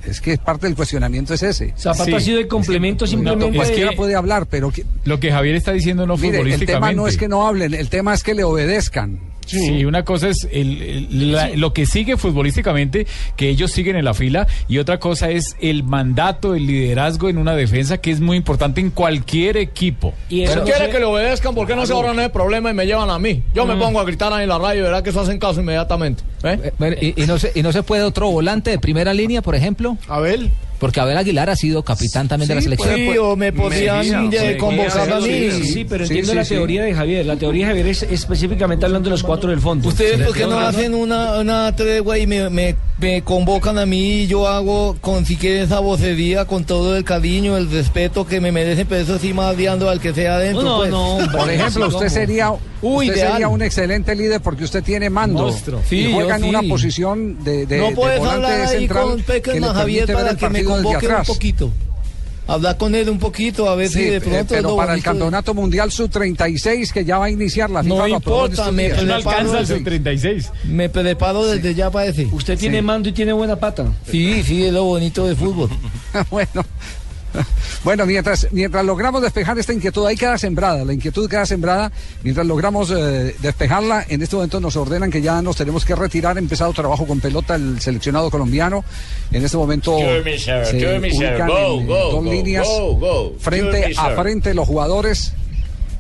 Es que parte del cuestionamiento es ese. Zapata ha sido el complemento simplemente. Cualquiera puede hablar, pero que- Lo que Javier está diciendo no mire, el tema no es que no hablen, el tema es que le obedezcan. Sí, una cosa es el- el- la- lo que sigue futbolísticamente, que ellos siguen en la fila, y otra cosa es el mandato, el liderazgo en una defensa que es muy importante en cualquier equipo. Si quiere que le obedezcan, ¿por qué no se ahorran el problema y me llevan a mí? Yo me Mm. pongo a gritar ahí en la radio y verá que eso hacen caso inmediatamente. ¿eh? Y, y no se, ¿Y no se puede otro volante de primera línea, por ejemplo? Abel. Porque Abel Aguilar ha sido capitán también de la selección. Sí, o me podían de- convocar a mí. Sí, sí, pero Sí, entiendo sí, la sí. teoría de Javier. La teoría de Javier es específicamente hablando de los cuatro del fondo. Ustedes, ¿por qué no hacen una, una tregua y me, me, me convocan a mí y yo hago con si quieren esa vocería con todo el cariño, el respeto que me merecen, pero eso sí más odiando al que sea adentro? No, pues. no, hombre, Por ejemplo, usted sería, Uy, usted sería un excelente líder porque usted tiene mando Monstruo. y Sí, juega yo en una sí. posición de, de, no de puedes volante hablar ahí central con que le Peckerman, Javier, para que me convoque un poquito. Hablar con él un poquito, a ver Sí, si de eh, pronto es pero lo para el bonito de- campeonato mundial sub 36 que ya va a iniciar la No FIFA en importa, me días. preparo desde- 36. Me preparo desde ya para ese. Usted tiene mando y tiene buena pata. Sí, sí, es lo bonito del fútbol. bueno. Bueno, mientras, mientras logramos despejar esta inquietud, ahí queda sembrada, la inquietud queda sembrada, mientras logramos eh, despejarla, en este momento nos ordenan que ya nos tenemos que retirar, ha empezado trabajo con pelota el seleccionado colombiano, en este momento sir. se Excuse me, sir. ubican Go, en go, dos go, líneas, frente a frente los jugadores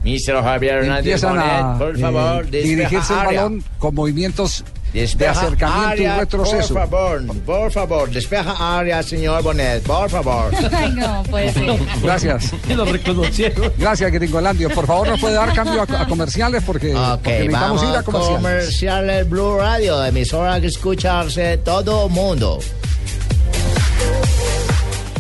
Mr. Javier Hernández empiezan a por eh, favor, dirigirse el balón con movimientos de Despeja acercamiento área, y retroceso. Por favor, por favor, despeja área, señor Bonet, por favor. Ay, no, puede ser. Gracias. Lo reconocieron. Gracias, Gringolandio. Por favor, nos puede dar cambio a, a comerciales porque, Ok, porque necesitamos vamos ir a comerciales. comerciales Blue Radio, emisora que escucharse todo mundo.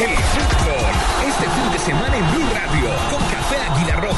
El fútbol, este fin de semana en Blue Radio, con Café Águila Roja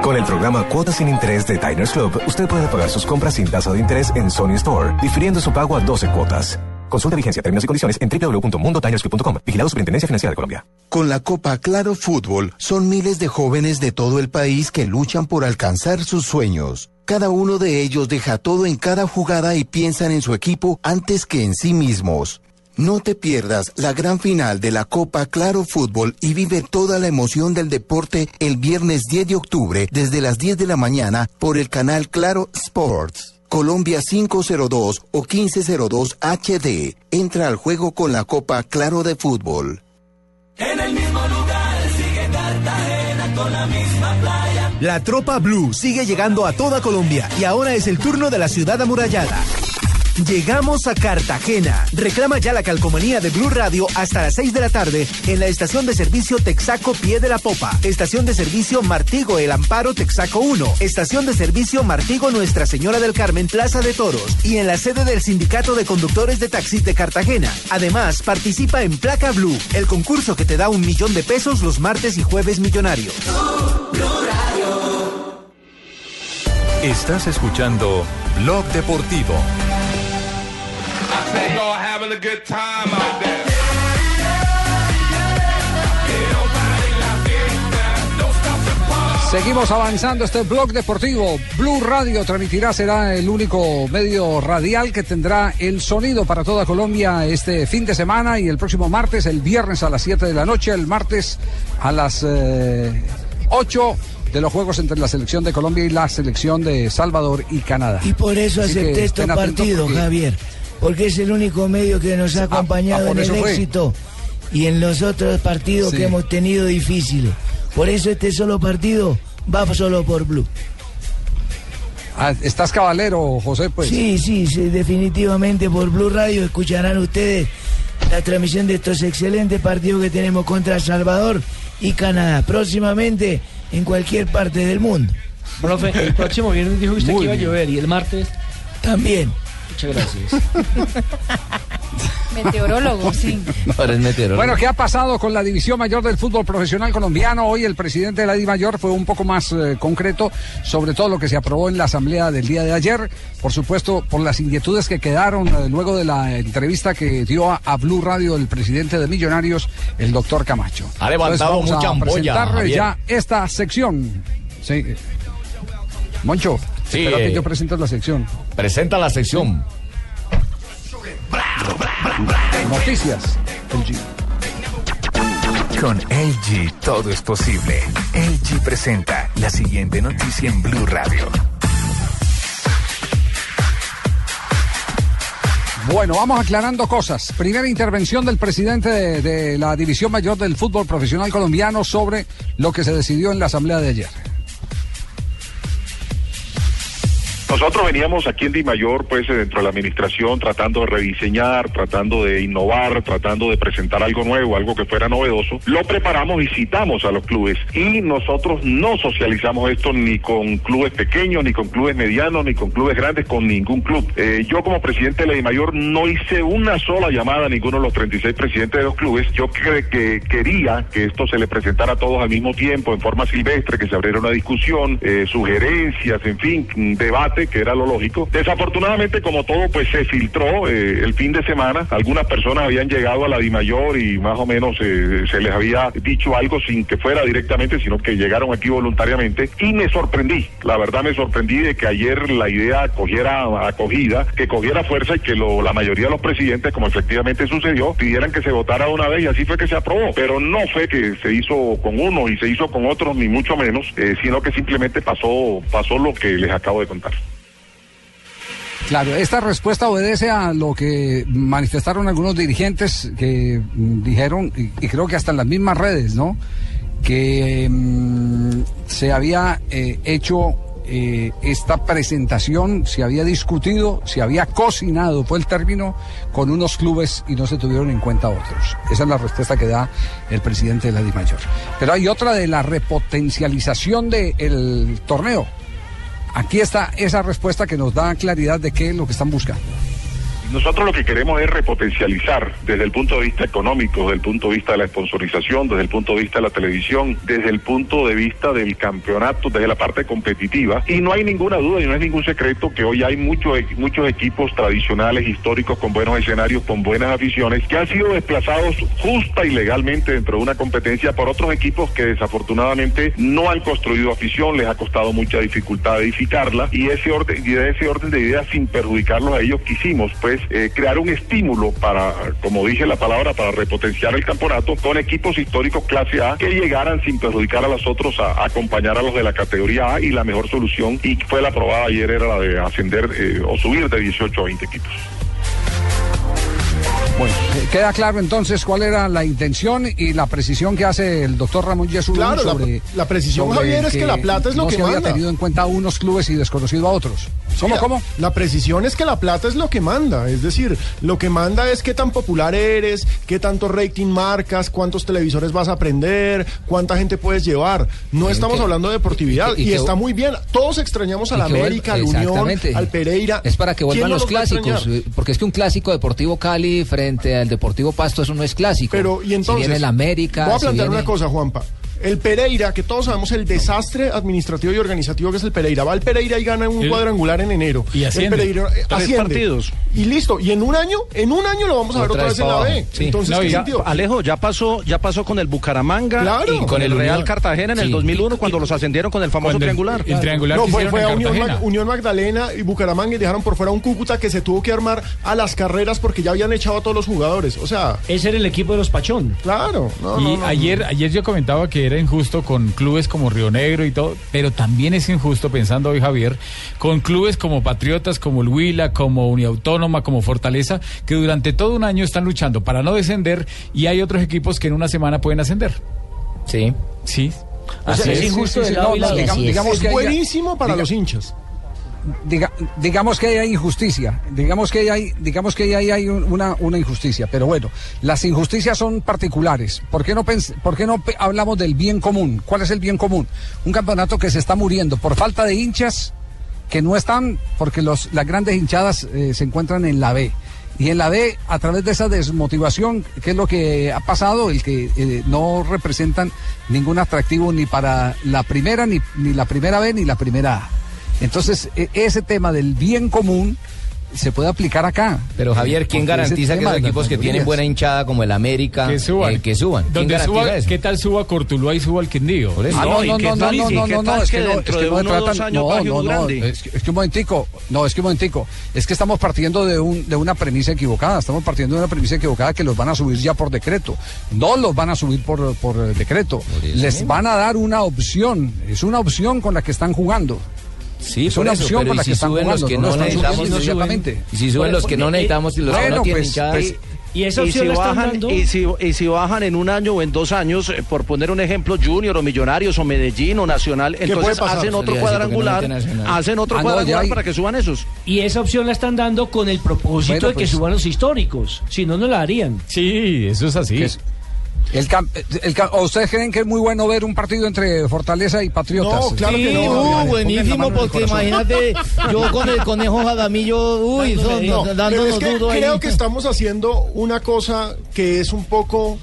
Con el programa Cuotas sin Interés de Diners Club, usted puede pagar sus compras sin tasa de interés en Sony Store, difiriendo su pago a 12 cuotas. Consulta vigencia, términos y condiciones en www.mundotinersclub.com. Vigilado Superintendencia Financiera de Colombia. Con la Copa Claro Fútbol son miles de jóvenes de todo el país que luchan por alcanzar sus sueños. Cada uno de ellos deja todo en cada jugada y piensan en su equipo antes que en sí mismos. No te pierdas la gran final de la Copa Claro Fútbol y vive toda la emoción del deporte el viernes 10 de octubre desde las 10 de la mañana por el canal Claro Sports. Colombia 502 o 1502 HD. Entra al juego con la Copa Claro de Fútbol. En el mismo lugar sigue Cartagena con la misma playa. La tropa Blue sigue llegando a toda Colombia y ahora es el turno de la ciudad amurallada. Llegamos a Cartagena. Reclama ya la calcomanía de Blue Radio hasta las 6 de la tarde en la estación de servicio Texaco Pie de la Popa, estación de servicio Martigo El Amparo Texaco 1, estación de servicio Martigo Nuestra Señora del Carmen Plaza de Toros y en la sede del Sindicato de Conductores de Taxis de Cartagena. Además, participa en Placa Blue, el concurso que te da un millón de pesos los martes y jueves millonarios. Estás escuchando Blog Deportivo. Say y'all having a good time out there. Seguimos avanzando este blog deportivo. Blue Radio transmitirá, será el único medio radial que tendrá el sonido para toda Colombia este fin de semana y el próximo martes, el viernes a las 7 de la noche, el martes a las eh, 8 de los juegos entre la selección de Colombia y la selección de Salvador y Canadá. Y por eso Así acepté partidos, porque- Javier. Porque es el único medio que nos ha acompañado ah, en el fue. éxito y en los otros partidos Sí. que hemos tenido difíciles. Por eso este solo partido va solo por Blue. Ah, ¿Estás cabalero, José? Pues. Sí, sí, sí, definitivamente por Blue Radio escucharán ustedes la transmisión de estos excelentes partidos que tenemos contra El Salvador y Canadá. Próximamente en cualquier parte del mundo. Profe, el próximo viernes dijo usted Muy que iba a llover y el martes. También. Muchas gracias. Meteorólogo, sí. Bueno, ¿qué ha pasado con la división mayor del fútbol profesional colombiano? Hoy el presidente de la Di Mayor fue un poco más eh, concreto sobre todo lo que se aprobó en la asamblea del día de ayer. Por supuesto, por las inquietudes que quedaron eh, luego de la entrevista que dio a, a Blue Radio el presidente de Millonarios, el doctor Camacho. Ha levantado Entonces, vamos mucha a ampolla, presentar Javier. ya esta sección. Sí. Moncho, Sí, espera que eh, yo presente la sección. Presenta la sección. Noticias. Con LG todo es posible. LG presenta la siguiente noticia en Blue Radio. Bueno, vamos aclarando cosas. Primera intervención del presidente de, de la División Mayor del Fútbol Profesional Colombiano sobre lo que se decidió en la asamblea de ayer. Nosotros veníamos aquí en Di Mayor, pues eh, dentro de la administración, tratando de rediseñar, tratando de innovar, tratando de presentar algo nuevo, algo que fuera novedoso. Lo preparamos y citamos a los clubes. Y nosotros no socializamos esto ni con clubes pequeños, ni con clubes medianos, ni con clubes grandes, con ningún club. Eh, yo como presidente de la Di Mayor no hice una sola llamada a ninguno de los 36 presidentes de los clubes. Yo cre- que quería que esto se le presentara a todos al mismo tiempo, en forma silvestre, que se abriera una discusión, eh, sugerencias, en fin, un que era lo lógico. Desafortunadamente, como todo, pues se filtró eh, el fin de semana. Algunas personas habían llegado a la DIMAYOR y más o menos eh, se les había dicho algo sin que fuera directamente, sino que llegaron aquí voluntariamente. Y me sorprendí, la verdad me sorprendí de que ayer la idea cogiera acogida, que cogiera fuerza y que lo- la mayoría de los presidentes, como efectivamente sucedió, pidieran que se votara una vez y así fue que se aprobó. Pero no fue que se hizo con uno y se hizo con otros, ni mucho menos, eh, sino que simplemente pasó, pasó lo que les acabo de contar. Claro, esta respuesta obedece a lo que manifestaron algunos dirigentes que mm, dijeron, y, creo que hasta en las mismas redes, ¿no? Que mm, se había eh, hecho eh, esta presentación se había discutido, se había cocinado, fue el término, con unos clubes y no se tuvieron en cuenta otros. Esa es la respuesta que da el presidente de la DIMAYOR. Pero hay otra de la repotencialización del torneo. Aquí está esa respuesta que nos da claridad de qué es lo que están buscando. Nosotros lo que queremos es repotencializar desde el punto de vista económico, desde el punto de vista de la sponsorización, desde el punto de vista de la televisión, desde el punto de vista del campeonato, desde la parte competitiva. Y no hay ninguna duda y no es ningún secreto que hoy hay muchos, muchos equipos tradicionales, históricos, con buenos escenarios, con buenas aficiones, que han sido desplazados justa y legalmente dentro de una competencia por otros equipos que desafortunadamente no han construido afición, les ha costado mucha dificultad edificarla y ese orden, y de ese orden de ideas sin perjudicarlos a ellos quisimos pues eh, crear un estímulo para, como dije la palabra, para repotenciar el campeonato con equipos históricos clase A que llegaran sin perjudicar a los otros a, acompañar a los de la categoría A y la mejor solución y fue la aprobada ayer era la de ascender eh, o subir de 18 a 20 equipos. Bueno, eh, queda claro entonces cuál era la intención y la precisión que hace el doctor Ramón Yesurún Claro, la- sobre la precisión, sobre Javier, es que la plata es lo no que se había manda. tenido en cuenta a unos clubes y desconocido a otros. ¿Cómo, Sí, cómo? La precisión es que la plata es lo que manda. Es decir, lo que manda es qué tan popular eres, qué tanto rating marcas, cuántos televisores vas a prender, cuánta gente puedes llevar. No estamos que- hablando de deportividad. y que- Y, y que- está muy bien. Todos extrañamos a la que América, al Unión, al Pereira. Es para que ¿Quién vuelvan no los extrañar? clásicos, eh, porque es que un clásico Deportivo Cali frente al Deportivo Pasto, eso no es clásico. Pero, y entonces. si viene el América. Voy a si plantear viene- una cosa, Juanpa. El Pereira, que todos sabemos el desastre administrativo y organizativo que es el Pereira. Va el Pereira y gana un El- cuadrangular en enero. Y El asciende. Pereira eh, Tres asciende. partidos. Y listo. Y en un año, en un año lo vamos a ver Otra vez vez en la B. Sí. Entonces, No, ¿qué ya- sentido? Alejo, ya pasó, ya pasó con el Bucaramanga Claro. y con, Con el el Real Unión. Cartagena en el Sí. 2001 cuando los ascendieron con el famoso Cuando el- triangular. el triangular No, fue, a Unión, Cartagena. Mag- Unión Magdalena y Bucaramanga y dejaron por fuera un Cúcuta que se tuvo que armar a las carreras porque ya habían echado a todos los jugadores. O sea, Ese era el equipo de los Pachón. claro. No, y no, no, ayer, ayer yo comentaba que era injusto con clubes como Río Negro y todo, pero también es injusto, pensando hoy Javier, con clubes como Patriotas, como el Huila, como Uniautónoma, como Fortaleza, que durante todo un año están luchando para no descender y hay otros equipos que en una semana pueden ascender. Sí. Sí. O sea, Así es es. injusto Sí, sí, de sí, lado no, y lado. no, Digamos- es. digamos Es que haya- buenísimo para diga- los hinchas. Diga- digamos que hay injusticia, digamos que hay, digamos que ahí hay un- una, una injusticia, pero bueno, las injusticias son particulares. ¿Por qué no, por qué no hablamos del bien común? ¿Cuál es el bien común? Un campeonato que se está muriendo por falta de hinchas que no están, porque los, las grandes hinchadas eh, se encuentran en la B. Y en la B, a través de esa desmotivación, ¿qué es lo que ha pasado? El que eh, no representan ningún atractivo ni para la primera, ni, ni la primera B, ni la primera A. Entonces, e- ese tema del bien común se puede aplicar acá. Pero Javier, ¿quién garantiza que los equipos que tienen buena hinchada como el América Que suban. eh, que suban? ¿Quién suba, eso? ¿Qué tal suba Cortuluá y suba el Quindío? Por eso. Ah, no, ¿y no, no, no, no, no, no, no, es que no, es que de no tratan, no, no, no, es que, es que un momentico, no, es que un momentico, es que estamos partiendo de un, de una premisa equivocada, estamos partiendo de una premisa equivocada que los van a subir ya por decreto, no los van a subir por, por decreto, les van a dar una opción, es una opción con la que están jugando. Sí, es una eso, opción pero con ¿y la si que están suben los que no necesitamos y suben? inmediatamente. Y si suben los que no necesitamos y los que no tienen pues, hinchada. pues, Y esa y opción si, la están bajan, dando. y, si, y si bajan en un año o en dos años, eh, por poner un ejemplo, Junior o Millonarios o Medellín o Nacional, entonces hacen otro no cuadrangular, hacen otro Ah, cuadrangular hay- para que suban esos. Y esa opción la están dando con el propósito Bueno, de que pues- suban los históricos. Si no, no la harían. Sí, eso es así. El cam- el cam- ¿o ¿Ustedes creen que es muy bueno ver un partido entre Fortaleza y Patriotas? No, claro Sí, que no. uh, buenísimo, porque imagínate, yo con el conejo Jagamillo, uy, son, No, pero dándonos es que duro ahí. creo que estamos haciendo una cosa que es un poco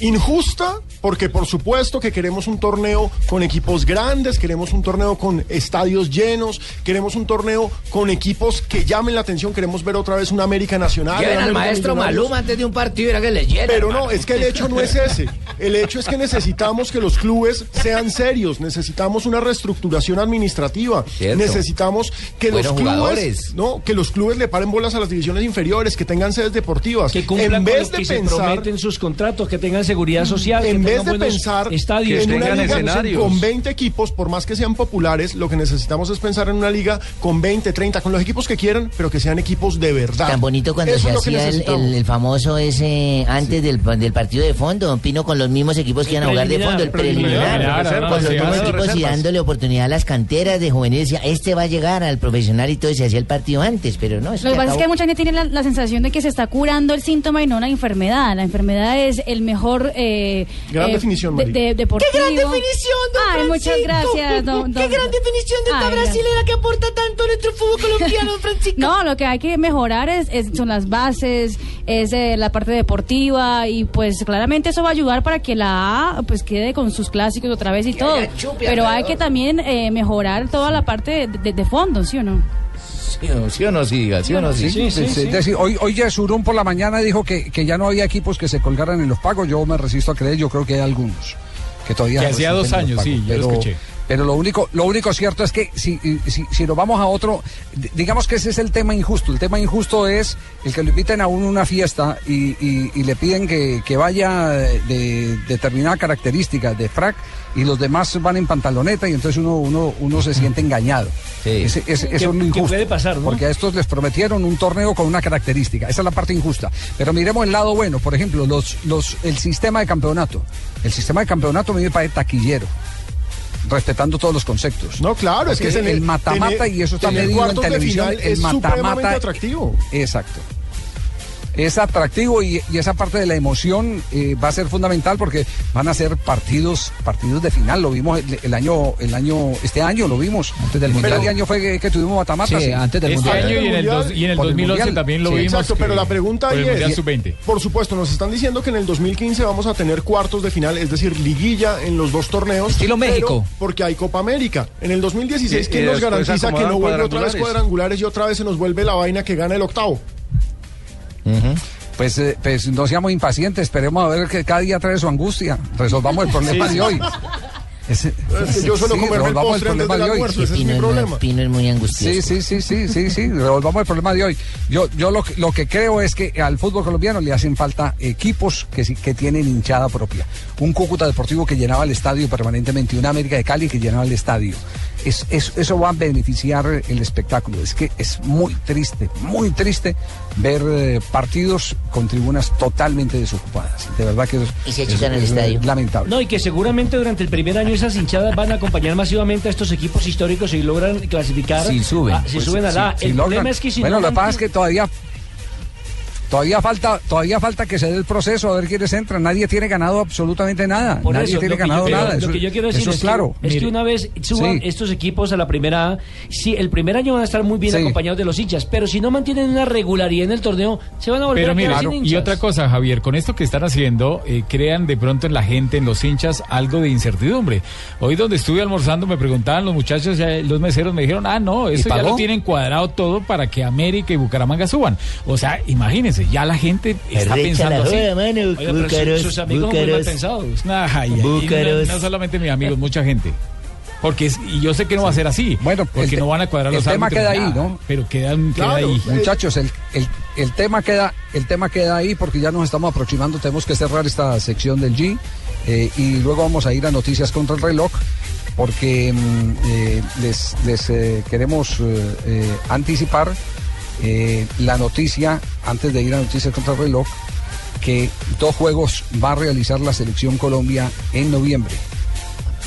injusta, porque por supuesto que queremos un torneo con equipos grandes, queremos un torneo con estadios llenos, queremos un torneo con equipos que llamen la atención, queremos ver otra vez una América Nacional. Lleven al maestro. Maluma antes de un partido y era que le llena. Pero hermano. no, es que el hecho no es ese. El hecho es que necesitamos que los clubes sean serios, necesitamos una reestructuración administrativa, Cierto. necesitamos que Buenos los clubes, jugadores. no, que los clubes le paren bolas a las divisiones inferiores, que tengan sedes deportivas. Que cumplan en con vez lo de que se pensar prometen sus contratos, que tengan seguridad social. que en vez vez de pensar estadios. en una liga escenarios. con 20 equipos, por más que sean populares, lo que necesitamos es pensar en una liga con 20, 30, con los equipos que quieran, pero que sean equipos de verdad. Tan bonito cuando Eso se hacía el, necesitamos. el- el famoso ese antes del, del partido de fondo, Pino, con los mismos equipos que iban a jugar de fondo, el preliminar, Preliminar, con los sí, mismos sí, equipos y dándole oportunidad a las canteras de juveniles. Decía, este va a llegar al profesional y todo, y se hacía el partido antes, pero no. Lo que pasa es que mucha gente tiene la, la sensación de que se está curando el síntoma y no una enfermedad. La enfermedad es el mejor... Eh, Gran eh, definición, de, Mari. de- deportivo. ¡Qué gran definición, don Ay, muchas Francisco! gracias, don- ¡Qué don- gran definición de esta Ay, brasilera que aporta tanto a nuestro fútbol colombiano, don Francisco! No, lo que hay que mejorar es, es- son las bases, es eh, la parte deportiva y pues claramente eso va a ayudar para que la A pues quede con sus clásicos otra vez y todo. haya chupe Pero hay que también eh, mejorar toda la parte de, de- de fondo, ¿sí o no? ¿Sí o, sí o no, sí, diga, sí o no, sí. Sí, sí, sí. Es decir, hoy, hoy Yesurún por la mañana dijo que, que ya no había equipos que se colgaran en los pagos. Yo me resisto a creer, yo creo que hay algunos que todavía Que hacía dos años, sí, yo lo escuché. Pero lo único, lo único cierto es que si, si, si nos vamos a otro, digamos que ese es el tema injusto. El tema injusto es el que lo inviten a uno a una fiesta y, y- y le piden que, que vaya de determinada característica de frac y los demás van en pantaloneta y entonces uno, uno, uno se siente engañado. Ese- ese- Que- eso es lo que injusto. puede pasar, ¿no? Porque a estos les prometieron un torneo con una característica. Esa es la parte injusta. Pero miremos el lado bueno. Por ejemplo, los, los, el sistema de campeonato. El sistema de campeonato me parece taquillero. Respetando todos los conceptos. No, claro, es que tener- el mata-mata tener- y eso está medido en televisión. El es mata-mata. atractivo. Exacto. Es atractivo y, y esa parte de la emoción eh, va a ser fundamental porque van a ser partidos partidos de final. Lo vimos el, el año el año este año lo vimos. Antes del Mundial. Este año fue que, que tuvimos matamata. Sí, antes del Este Mundial. año y en el, dos- y en el Por el 2011 Mundial. también lo Sí, vimos. exacto, que- pero la pregunta por es, Sub-20. por supuesto, nos están diciendo que en el 2015 vamos a tener cuartos de final, es decir, liguilla en los dos torneos. Estilo pero México. Porque hay Copa América. En el 2016, Y- ¿quién nos garantiza que no vuelve otra vez cuadrangulares y otra vez se nos vuelve la vaina que gana el octavo? Pues, eh, pues no seamos impacientes, esperemos a ver que cada día trae su angustia. Resolvamos el problema Sí. de hoy. Ese- Es que yo suelo sí, comerme el resolvamos postre problema del de hoy. almuerzo, ese es mi Pino, es problema. muy, Pino es muy angustioso. Sí, sí, sí, sí, sí, sí, revolvamos el problema de hoy. Yo, yo lo, que- lo que creo es que al fútbol colombiano le hacen falta equipos que, sí- que tienen hinchada propia. Un Cúcuta Deportivo que llenaba el estadio permanentemente, una América de Cali que llenaba el estadio. Es, es- eso va a beneficiar el espectáculo. Es que es muy triste, muy triste ver eh, partidos con tribunas totalmente desocupadas. De verdad que es, Y se es- achican el es, estadio. lamentable. No, y que seguramente durante el primer año esas hinchadas van a acompañar masivamente a estos equipos históricos y logran clasificar. Si suben. a- si Pues, suben a la. si el logran- problema es que si bueno, no lo que pasa es que todavía todavía falta todavía falta que se dé el proceso a ver quiénes entran. Nadie tiene ganado absolutamente nada. Por Nadie eso, tiene ganado yo, nada. Lo eso, que yo quiero decir eso es, es claro. que, es que una vez suban Sí. estos equipos a la primera A, sí, el primer año van a estar muy bien Sí. acompañados de los hinchas, pero si no mantienen una regularidad en el torneo, se van a volver Pero a quedar mira, sin y hinchas. otra cosa, Javier, con esto que están haciendo, eh, crean de pronto en la gente, en los hinchas, algo de incertidumbre. Hoy donde estuve almorzando me preguntaban los muchachos, ya, los meseros me dijeron, ah, no, eso ya lo tienen cuadrado todo para que América y Bucaramanga suban. O sea, imagínense, ya la gente está pensando así. joda, mano. Oiga, pero su- Búcaros, sus amigos muy mal búcaros. pensados. Ay, ay, y Búcaros. no, no solamente mis amigos, mucha gente. Porque es- y yo sé que no va a ser así. Bueno, porque el no van a cuadrar el los tema árbitros, queda ahí, nada, ¿no? Pero quedan, queda Claro. ahí. Muchachos, el, el, el tema queda el tema queda ahí porque ya nos estamos aproximando. Tenemos que cerrar esta sección del G eh, y luego vamos a ir a noticias contra el reloj porque mm, eh, les, les eh, queremos eh, eh, anticipar eh, la noticia antes de ir a noticias contra el reloj que dos juegos va a realizar la selección Colombia en noviembre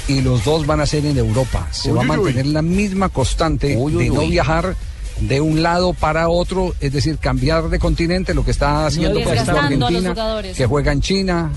y los dos van a ser en Europa. Se Uy, va a uy, uy. mantener la misma constante de no viajar de un lado para otro, es decir, cambiar de continente, lo que está haciendo por ejemplo los Argentina, que juega en China,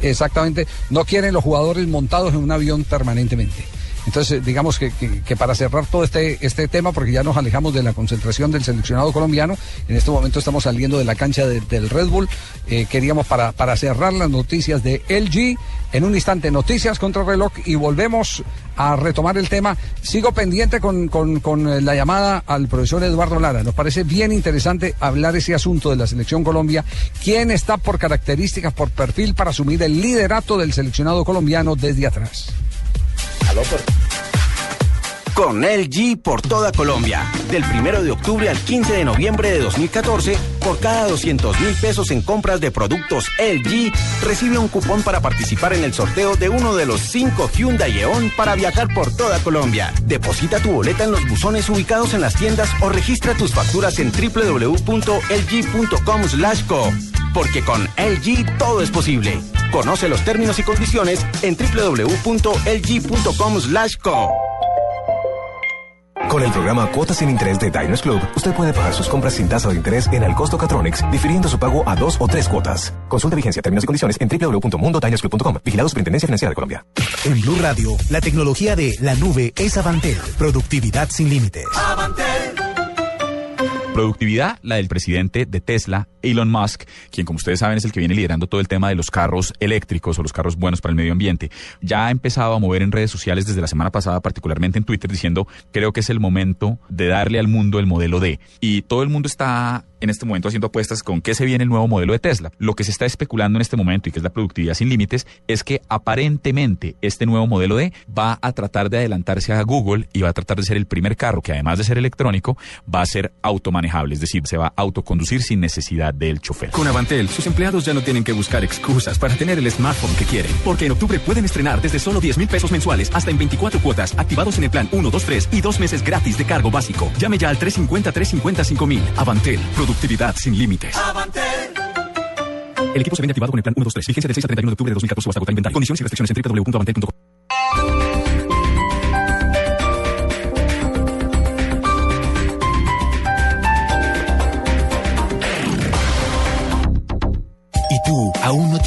exactamente, no quieren los jugadores montados en un avión permanentemente. Entonces, digamos que, que- para cerrar todo este, este tema, porque ya nos alejamos de la concentración del seleccionado colombiano, en este momento estamos saliendo de la cancha de- del Red Bull, eh, queríamos para, para cerrar las noticias de LG, en un instante noticias contra el reloj y volvemos a retomar el tema. Sigo pendiente con, con- con, la llamada al profesor Eduardo Lara. Nos parece bien interesante hablar ese asunto de la selección Colombia. ¿Quién está por características, por perfil para asumir el liderato del seleccionado colombiano desde atrás? Déjalo, pues con LG por toda Colombia. Del 1 de octubre al 15 de noviembre de 2014, por cada 200 mil pesos en compras de productos LG, recibe un cupón para participar en el sorteo de uno de los cinco Hyundai Eon para viajar por toda Colombia. Deposita tu boleta en los buzones ubicados en las tiendas o registra tus facturas en www.lg.com/co. Porque con LG todo es posible. Conoce los términos y condiciones en www.lg.com/co. Con el programa Cuotas sin Interés de Diners Club, usted puede pagar sus compras sin tasa de interés en el costo Catronics, difiriendo su pago a dos o tres cuotas. Consulta vigencia, términos y condiciones en www.mundodinersclub.com. Vigilado Superintendencia Financiera de Colombia. En Blue Radio, la tecnología de la nube es Avantel. Productividad sin límites. Productividad, la del presidente de Tesla, Elon Musk, quien como ustedes saben es el que viene liderando todo el tema de los carros eléctricos o los carros buenos para el medio ambiente. Ya ha empezado a mover en redes sociales desde la semana pasada, particularmente en Twitter, diciendo, creo que es el momento de darle al mundo el modelo D. Y todo el mundo está en este momento haciendo apuestas con qué se viene el nuevo modelo de Tesla. Lo que se está especulando en este momento y que es la productividad sin límites es que aparentemente este nuevo modelo D va a tratar de adelantarse a Google y va a tratar de ser el primer carro que además de ser electrónico va a ser automanejable, es decir, se va a autoconducir sin necesidad del chofer. Con Avantel, sus empleados ya no tienen que buscar excusas para tener el smartphone que quieren, porque en octubre pueden estrenar desde solo 10 mil pesos mensuales hasta en 24 cuotas, activados en el plan 1, 2, 3 y dos meses gratis de cargo básico. Llame ya al 350-350-5000. Avantel, productividad sin límites. El equipo se vende activado con el plan 1, 2, 3. Vigencia del 6 a 31 de octubre de 2014 o hasta agotar inventario. Condiciones y restricciones en www.avantel.com.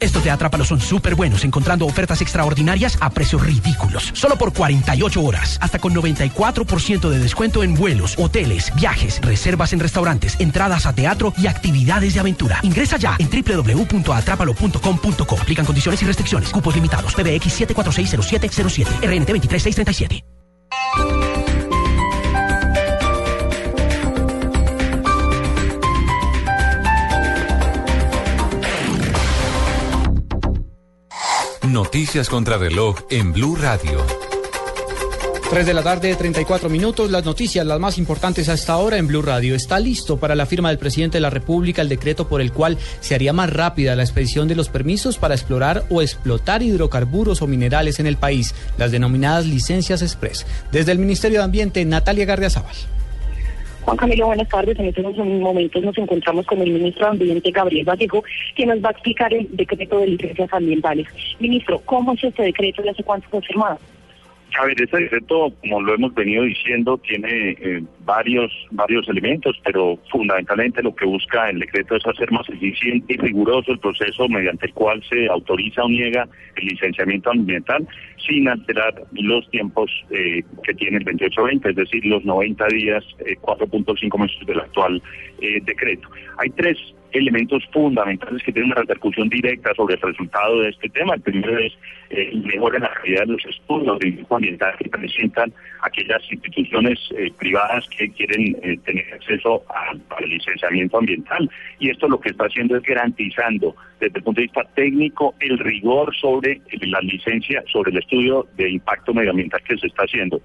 Estos de Atrápalo son súper buenos, encontrando ofertas extraordinarias a precios ridículos. Solo por 48 horas. Hasta con 94% de descuento en vuelos, hoteles, viajes, reservas en restaurantes, entradas a teatro y actividades de aventura. Ingresa ya en www.atrápalo.com.co. Aplican condiciones y restricciones. Cupos limitados. PBX 7460707. RNT 23637. Noticias contra reloj en Blue Radio. 3 de la tarde, 34 minutos. Las noticias, las más importantes hasta ahora en Blue Radio. Está listo para la firma del presidente de la República el decreto por el cual se haría más rápida la expedición de los permisos para explorar o explotar hidrocarburos o minerales en el país, las denominadas licencias express. Desde el Ministerio de Ambiente, Natalia Gardiazabal. Juan Camilo, buenas tardes. En estos momentos nos encontramos con el ministro de Ambiente, Gabriel Vallejo, que nos va a explicar el decreto de licencias ambientales. Ministro, ¿cómo es este decreto y hace cuánto fue firmado? A ver, este decreto, como lo hemos venido diciendo, tiene eh, varios varios elementos, pero fundamentalmente lo que busca el decreto es hacer más eficiente y riguroso el proceso mediante el cual se autoriza o niega el licenciamiento ambiental sin alterar los tiempos eh, que tiene el 2820, es decir, los 90 días, eh, 4.5 meses del actual eh, decreto. Hay tres elementos fundamentales que tienen una repercusión directa sobre el resultado de este tema. El primero es eh, mejora en la calidad de los estudios de impacto ambiental que presentan aquellas instituciones eh, privadas que quieren eh, tener acceso a- al licenciamiento ambiental. Y esto lo que está haciendo es garantizando desde el punto de vista técnico el rigor sobre eh, la licencia, sobre el estudio de impacto medioambiental que se está haciendo.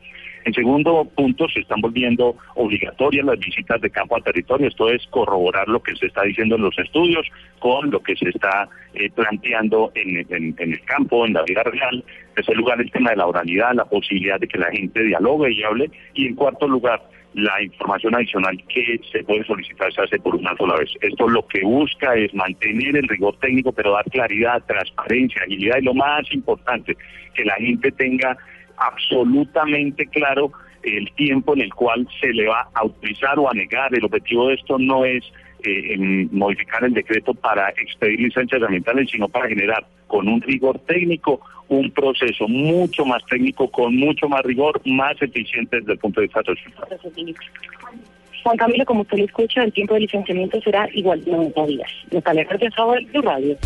En segundo punto, se están volviendo obligatorias las visitas de campo al territorio. Esto es corroborar lo que se está diciendo en los estudios con lo que se está eh, planteando en, en- en el campo, en la vida real. En tercer lugar, el tema de la oralidad, la posibilidad de que la gente dialogue y hable. Y en cuarto lugar, la información adicional que se puede solicitar se hace por una sola vez. Esto lo que busca es mantener el rigor técnico, pero dar claridad, transparencia, agilidad y lo más importante, que la gente tenga absolutamente claro el tiempo en el cual se le va a autorizar o a negar. El objetivo de esto no es eh, modificar el decreto para expedir licencias ambientales, sino para generar con un rigor técnico un proceso mucho más técnico, con mucho más rigor, más eficiente desde el punto de vista social. Juan Camilo, como usted lo escucha, el tiempo de licenciamiento será igual de 90 días. Natalia Radio.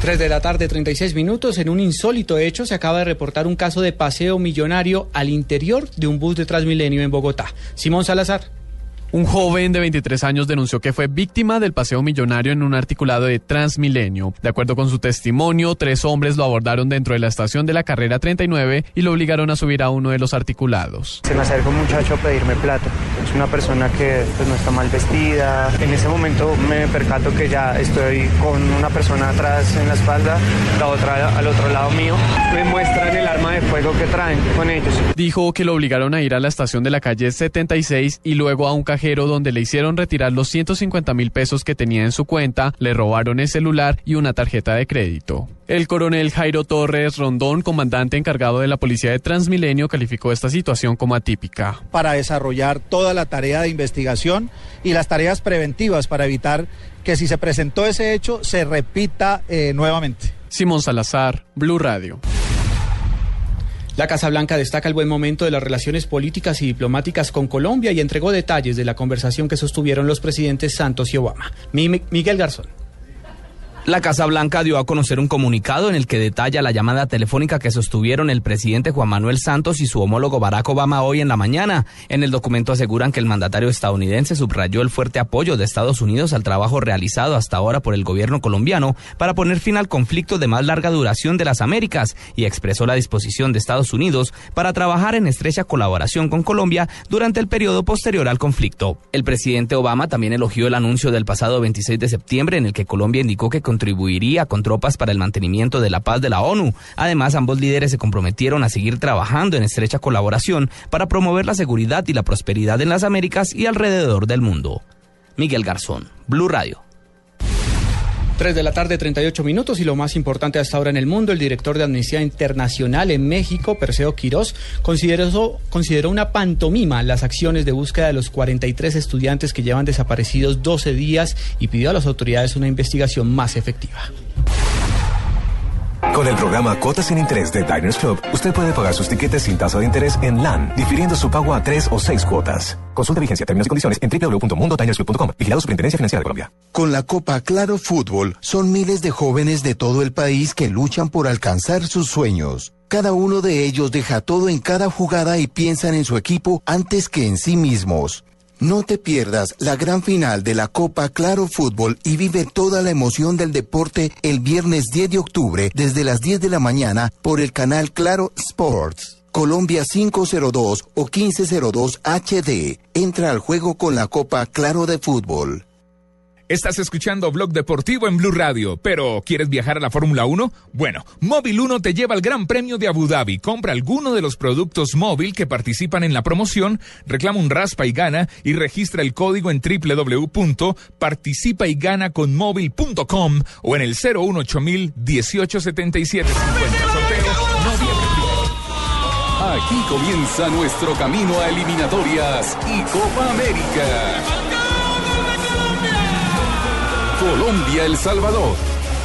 3 de la tarde, 36 minutos. En un insólito hecho se acaba de reportar un caso de paseo millonario al interior de un bus de Transmilenio en Bogotá. Simón Salazar. Un joven de 23 años denunció que fue víctima del paseo millonario en un articulado de Transmilenio. De acuerdo con su testimonio, tres hombres lo abordaron dentro de la estación de la carrera 39 y lo obligaron a subir a uno de los articulados. Se me acerca un muchacho a pedirme plata. Es una persona que pues, no está mal vestida. En ese momento me percato que ya estoy con una persona atrás en la espalda, la otra al otro lado mío. Me muestran el arma de fuego que traen con ellos. Dijo que lo obligaron a ir a la estación de la calle 76 y luego a un cajero donde le hicieron retirar los 150 mil pesos que tenía en su cuenta, le robaron el celular y una tarjeta de crédito. El coronel Jairo Torres Rondón, comandante encargado de la policía de Transmilenio, calificó esta situación como atípica. Para desarrollar toda la tarea de investigación y las tareas preventivas para evitar que si se presentó ese hecho se repita eh, nuevamente. Simón Salazar, Blue Radio. La Casa Blanca destaca el buen momento de las relaciones políticas y diplomáticas con Colombia y entregó detalles de la conversación que sostuvieron los presidentes Santos y Obama. Miguel Garzón. La Casa Blanca dio a conocer un comunicado en el que detalla la llamada telefónica que sostuvieron el presidente Juan Manuel Santos y su homólogo Barack Obama hoy en la mañana. En el documento aseguran que el mandatario estadounidense subrayó el fuerte apoyo de Estados Unidos al trabajo realizado hasta ahora por el gobierno colombiano para poner fin al conflicto de más larga duración de las Américas y expresó la disposición de Estados Unidos para trabajar en estrecha colaboración con Colombia durante el periodo posterior al conflicto. El presidente Obama también elogió el anuncio del pasado 26 de septiembre en el que Colombia indicó que contribuiría con tropas para el mantenimiento de la paz de la ONU. Además, ambos líderes se comprometieron a seguir trabajando en estrecha colaboración para promover la seguridad y la prosperidad en las Américas y alrededor del mundo. Miguel Garzón, Blue Radio. 3 de la tarde, 38 minutos y lo más importante hasta ahora en el mundo, el director de Amnistía Internacional en México, Perseo Quirós, consideró, consideró una pantomima las acciones de búsqueda de los 43 estudiantes que llevan desaparecidos 12 días y pidió a las autoridades una investigación más efectiva. Con el programa Cuotas sin Interés de Diners Club, usted puede pagar sus tiquetes sin tasa de interés en LAN, difiriendo su pago a tres o seis cuotas. Consulta vigencia, términos y condiciones en www.mundotinersclub.com. Vigilado Superintendencia Financiera de Colombia. Con la Copa Claro Fútbol, son miles de jóvenes de todo el país que luchan por alcanzar sus sueños. Cada uno de ellos deja todo en cada jugada y piensan en su equipo antes que en sí mismos. No te pierdas la gran final de la Copa Claro Fútbol y vive toda la emoción del deporte el viernes 10 de octubre desde las 10 de la mañana por el canal Claro Sports. Colombia 502 o 1502 HD. Entra al juego con la Copa Claro de Fútbol. Estás escuchando Blog Deportivo en Blue Radio, pero ¿quieres viajar a la Fórmula 1? Bueno, Móvil 1 te lleva al Gran Premio de Abu Dhabi. Compra alguno de los productos móvil que participan en la promoción, reclama un raspa y gana y registra el código en www.participayganaconmóvil.com o en el 018 1877 Aquí comienza nuestro camino a eliminatorias y Copa América. Colombia-El Salvador.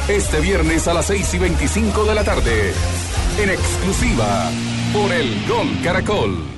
Este viernes a las 6 y 25 de la tarde. En exclusiva por el Gol Caracol.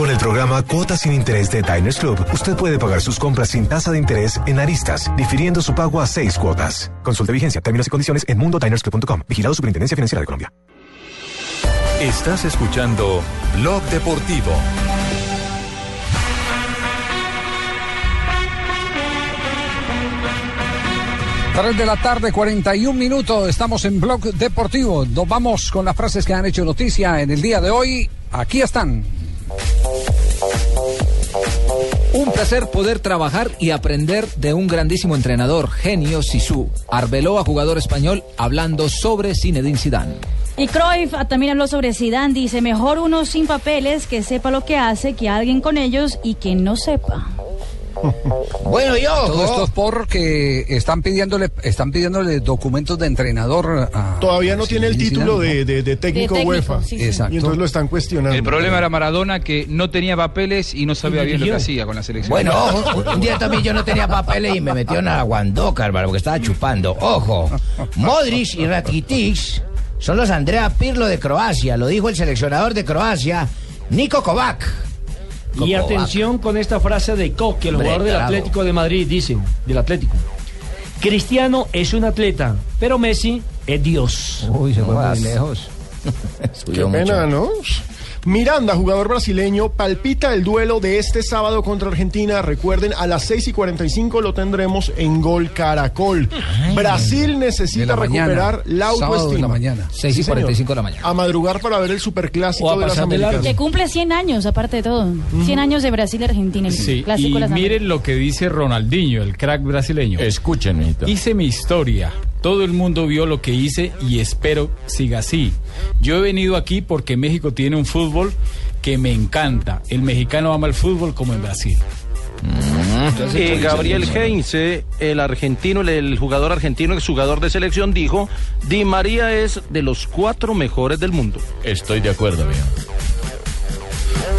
Con el programa Cuotas sin Interés de Diners Club, usted puede pagar sus compras sin tasa de interés en aristas, difiriendo su pago a seis cuotas. Consulte vigencia, términos y condiciones en mundodinersclub.com. Vigilado Superintendencia Financiera de Colombia. Estás escuchando Blog Deportivo. Tres de la tarde, 41 minutos. Estamos en Blog Deportivo. Nos vamos con las frases que han hecho noticia en el día de hoy. Aquí están. Un placer poder trabajar y aprender de un grandísimo entrenador, genio Sisu. Arbeló a jugador español hablando sobre Zinedine Zidane. Y Cruyff también habló sobre Zidane, dice, mejor uno sin papeles que sepa lo que hace que alguien con ellos y que no sepa. Bueno, yo. Todo esto es porque están pidiéndole, están pidiéndole documentos de entrenador a. Todavía no tiene el título de, de- de técnico, De técnico, UEFA. sí, sí. Exacto. Y entonces lo están cuestionando. El problema era Maradona que no tenía papeles y no sabía bien lo que hacía con la selección. Bueno, ojo, un, día también yo no tenía papeles y me metió en la guandoca, hermano, porque estaba chupando. Ojo, Modric y Rakitic son los Andrea Pirlo de Croacia, lo dijo el seleccionador de Croacia, Niko Kovac. Y atención con esta frase de Koch, el jugador del. Atlético de Madrid, dice, del Atlético. Cristiano es un atleta, pero Messi es Dios. Uy, se fue muy lejos. Qué pena, ¿no? Miranda, jugador brasileño, palpita el duelo de este sábado contra Argentina. Recuerden, a las 6 y 45 lo tendremos en Gol Caracol. Brasil necesita la mañana. recuperar la Sábado de autoestima. la mañana. Seis y Sí, señor. 45 de la mañana. A madrugar para ver el superclásico de las. Américas. Que cumple 100 años, aparte de todo. 100 años de Brasil y Argentina, Sí, clásico y de las miren lo que dice Ronaldinho, el crack brasileño. Escúchenme. Hice mi historia. Todo el mundo vio lo que hice y espero siga así. Yo he venido aquí porque México tiene un fútbol que me encanta. El mexicano ama el fútbol como en Brasil. Y Gabriel Heinze, el argentino, el, jugador argentino, el jugador de selección, dijo, Di María es de los cuatro mejores del mundo. Estoy de acuerdo, amigo.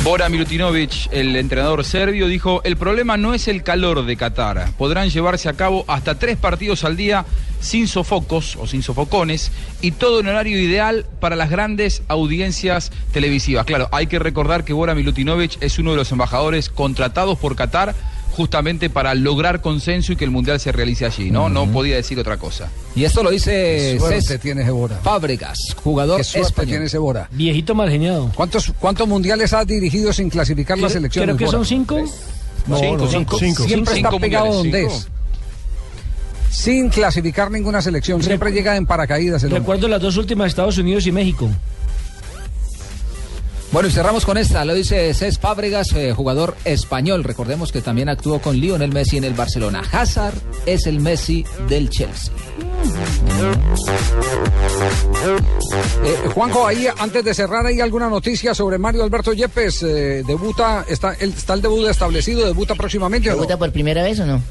Bora Milutinovic, el entrenador serbio, dijo, el problema no es el calor de Qatar. Podrán llevarse a cabo hasta tres partidos al día sin sofocos o sin sofocones y todo en horario ideal para las grandes audiencias televisivas. Claro, hay que recordar que Bora Milutinovic es uno de los embajadores contratados por Qatar justamente para lograr consenso y que el Mundial se realice allí, ¿no? No podía decir otra cosa. Y esto lo dice Cés tiene Gebora. Fábregas, jugador Qué suerte español. tiene. Viejito mal geniado. ¿Cuántos, ¿Cuántos mundiales ha dirigido sin clasificar la selección? creo que Bora? son cinco. No, Cinco, no, cinco. Siempre Cinco está pegado mundiales, donde cinco. es. Sin clasificar ninguna selección. Siempre llega en paracaídas. el hombre. Recuerdo las dos últimas, Estados Unidos y México. Bueno, y cerramos con esta, lo dice Cés Fábregas, eh, jugador español. Recordemos que también actuó con Lionel Messi en el Barcelona. Hazard es el Messi del Chelsea. Eh, Juanjo, ahí antes de cerrar, ¿hay alguna noticia sobre Mario Alberto Yepes? Eh, debuta, está el, está el debut establecido, debuta próximamente. ¿Debuta por primera vez o no?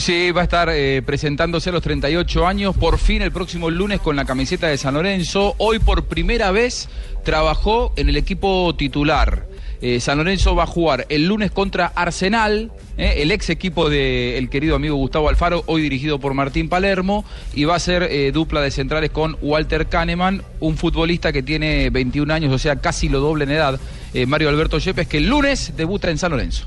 Sí, va a estar eh, presentándose a los 38 años, por fin el próximo lunes con la camiseta de San Lorenzo. Hoy por primera vez trabajó en el equipo titular. Eh, San Lorenzo va a jugar el lunes contra Arsenal, eh, el ex equipo del querido amigo Gustavo Alfaro, hoy dirigido por Martín Palermo, y va a ser dupla de centrales con Walter Kahneman, un futbolista que tiene 21 años, o sea, casi lo doble en edad, Mario Alberto Yepes, que el lunes debuta en San Lorenzo.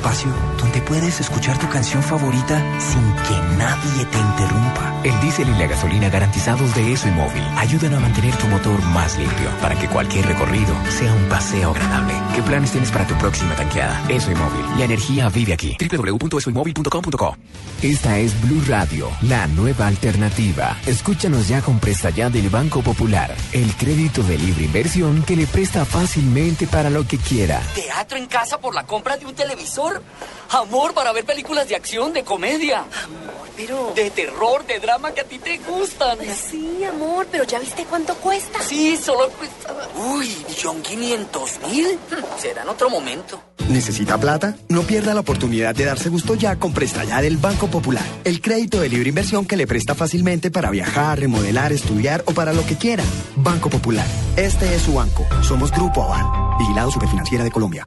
Espacio donde puedes escuchar tu canción favorita sin que nadie te interrumpa. El diésel y la gasolina garantizados de ESO y Móvil ayudan a mantener tu motor más limpio para que cualquier recorrido sea un paseo agradable. ¿Qué planes tienes para tu próxima tanqueada? ESO y Móvil. La energía vive aquí. www.esoymóvil.com.co Esta es Blue Radio, la nueva alternativa. Escúchanos ya con Presta Ya del Banco Popular, el crédito de libre inversión que le presta fácilmente para lo que quiera. ¿Teatro en casa por la compra de un televisor? Amor para ver películas de acción, de comedia. Amor, pero... De terror, de drama que a ti te gustan. Sí, amor, pero ¿ya viste cuánto cuesta? Sí, solo cuesta... Uy, millón quinientos mil. Será en otro momento. ¿Necesita plata? No pierda la oportunidad de darse gusto ya con Presta Ya del Banco Popular. El crédito de libre inversión que le presta fácilmente para viajar, remodelar, estudiar o para lo que quiera. Banco Popular. Este es su banco. Somos Grupo Aval. Vigilado Superfinanciera de Colombia.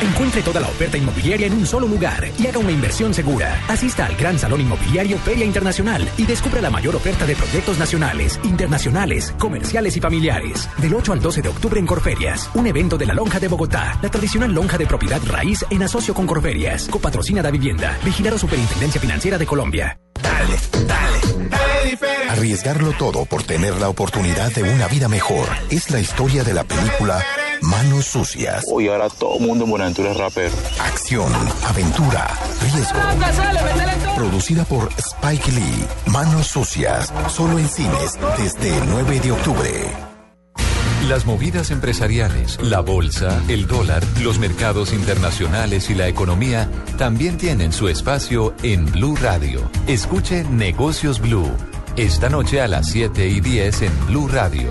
Encuentre toda la oferta inmobiliaria en un solo lugar y haga una inversión segura. Asista al Gran Salón Inmobiliario Feria Internacional y descubra la mayor oferta de proyectos nacionales, internacionales, comerciales y familiares. Del 8 al 12 de octubre en Corferias, un evento de la Lonja de Bogotá, la tradicional lonja de propiedad raíz en asocio con Corferias, copatrocina da vivienda, vigilado Superintendencia Financiera de Colombia. Dale, dale, dale diferente. Arriesgarlo todo por tener la oportunidad de una vida mejor es la historia de la película Manos Sucias. Hoy ahora todo el mundo en Buenaventura es rapero. Acción, aventura, riesgo. Producida por Spike Lee. Manos Sucias. Solo en cines desde el 9 de octubre. Las movidas empresariales, la bolsa, el dólar, los mercados internacionales y la economía también tienen su espacio en Blue Radio. Escuche Negocios Blue. Esta noche a las 7 y 10 en Blue Radio.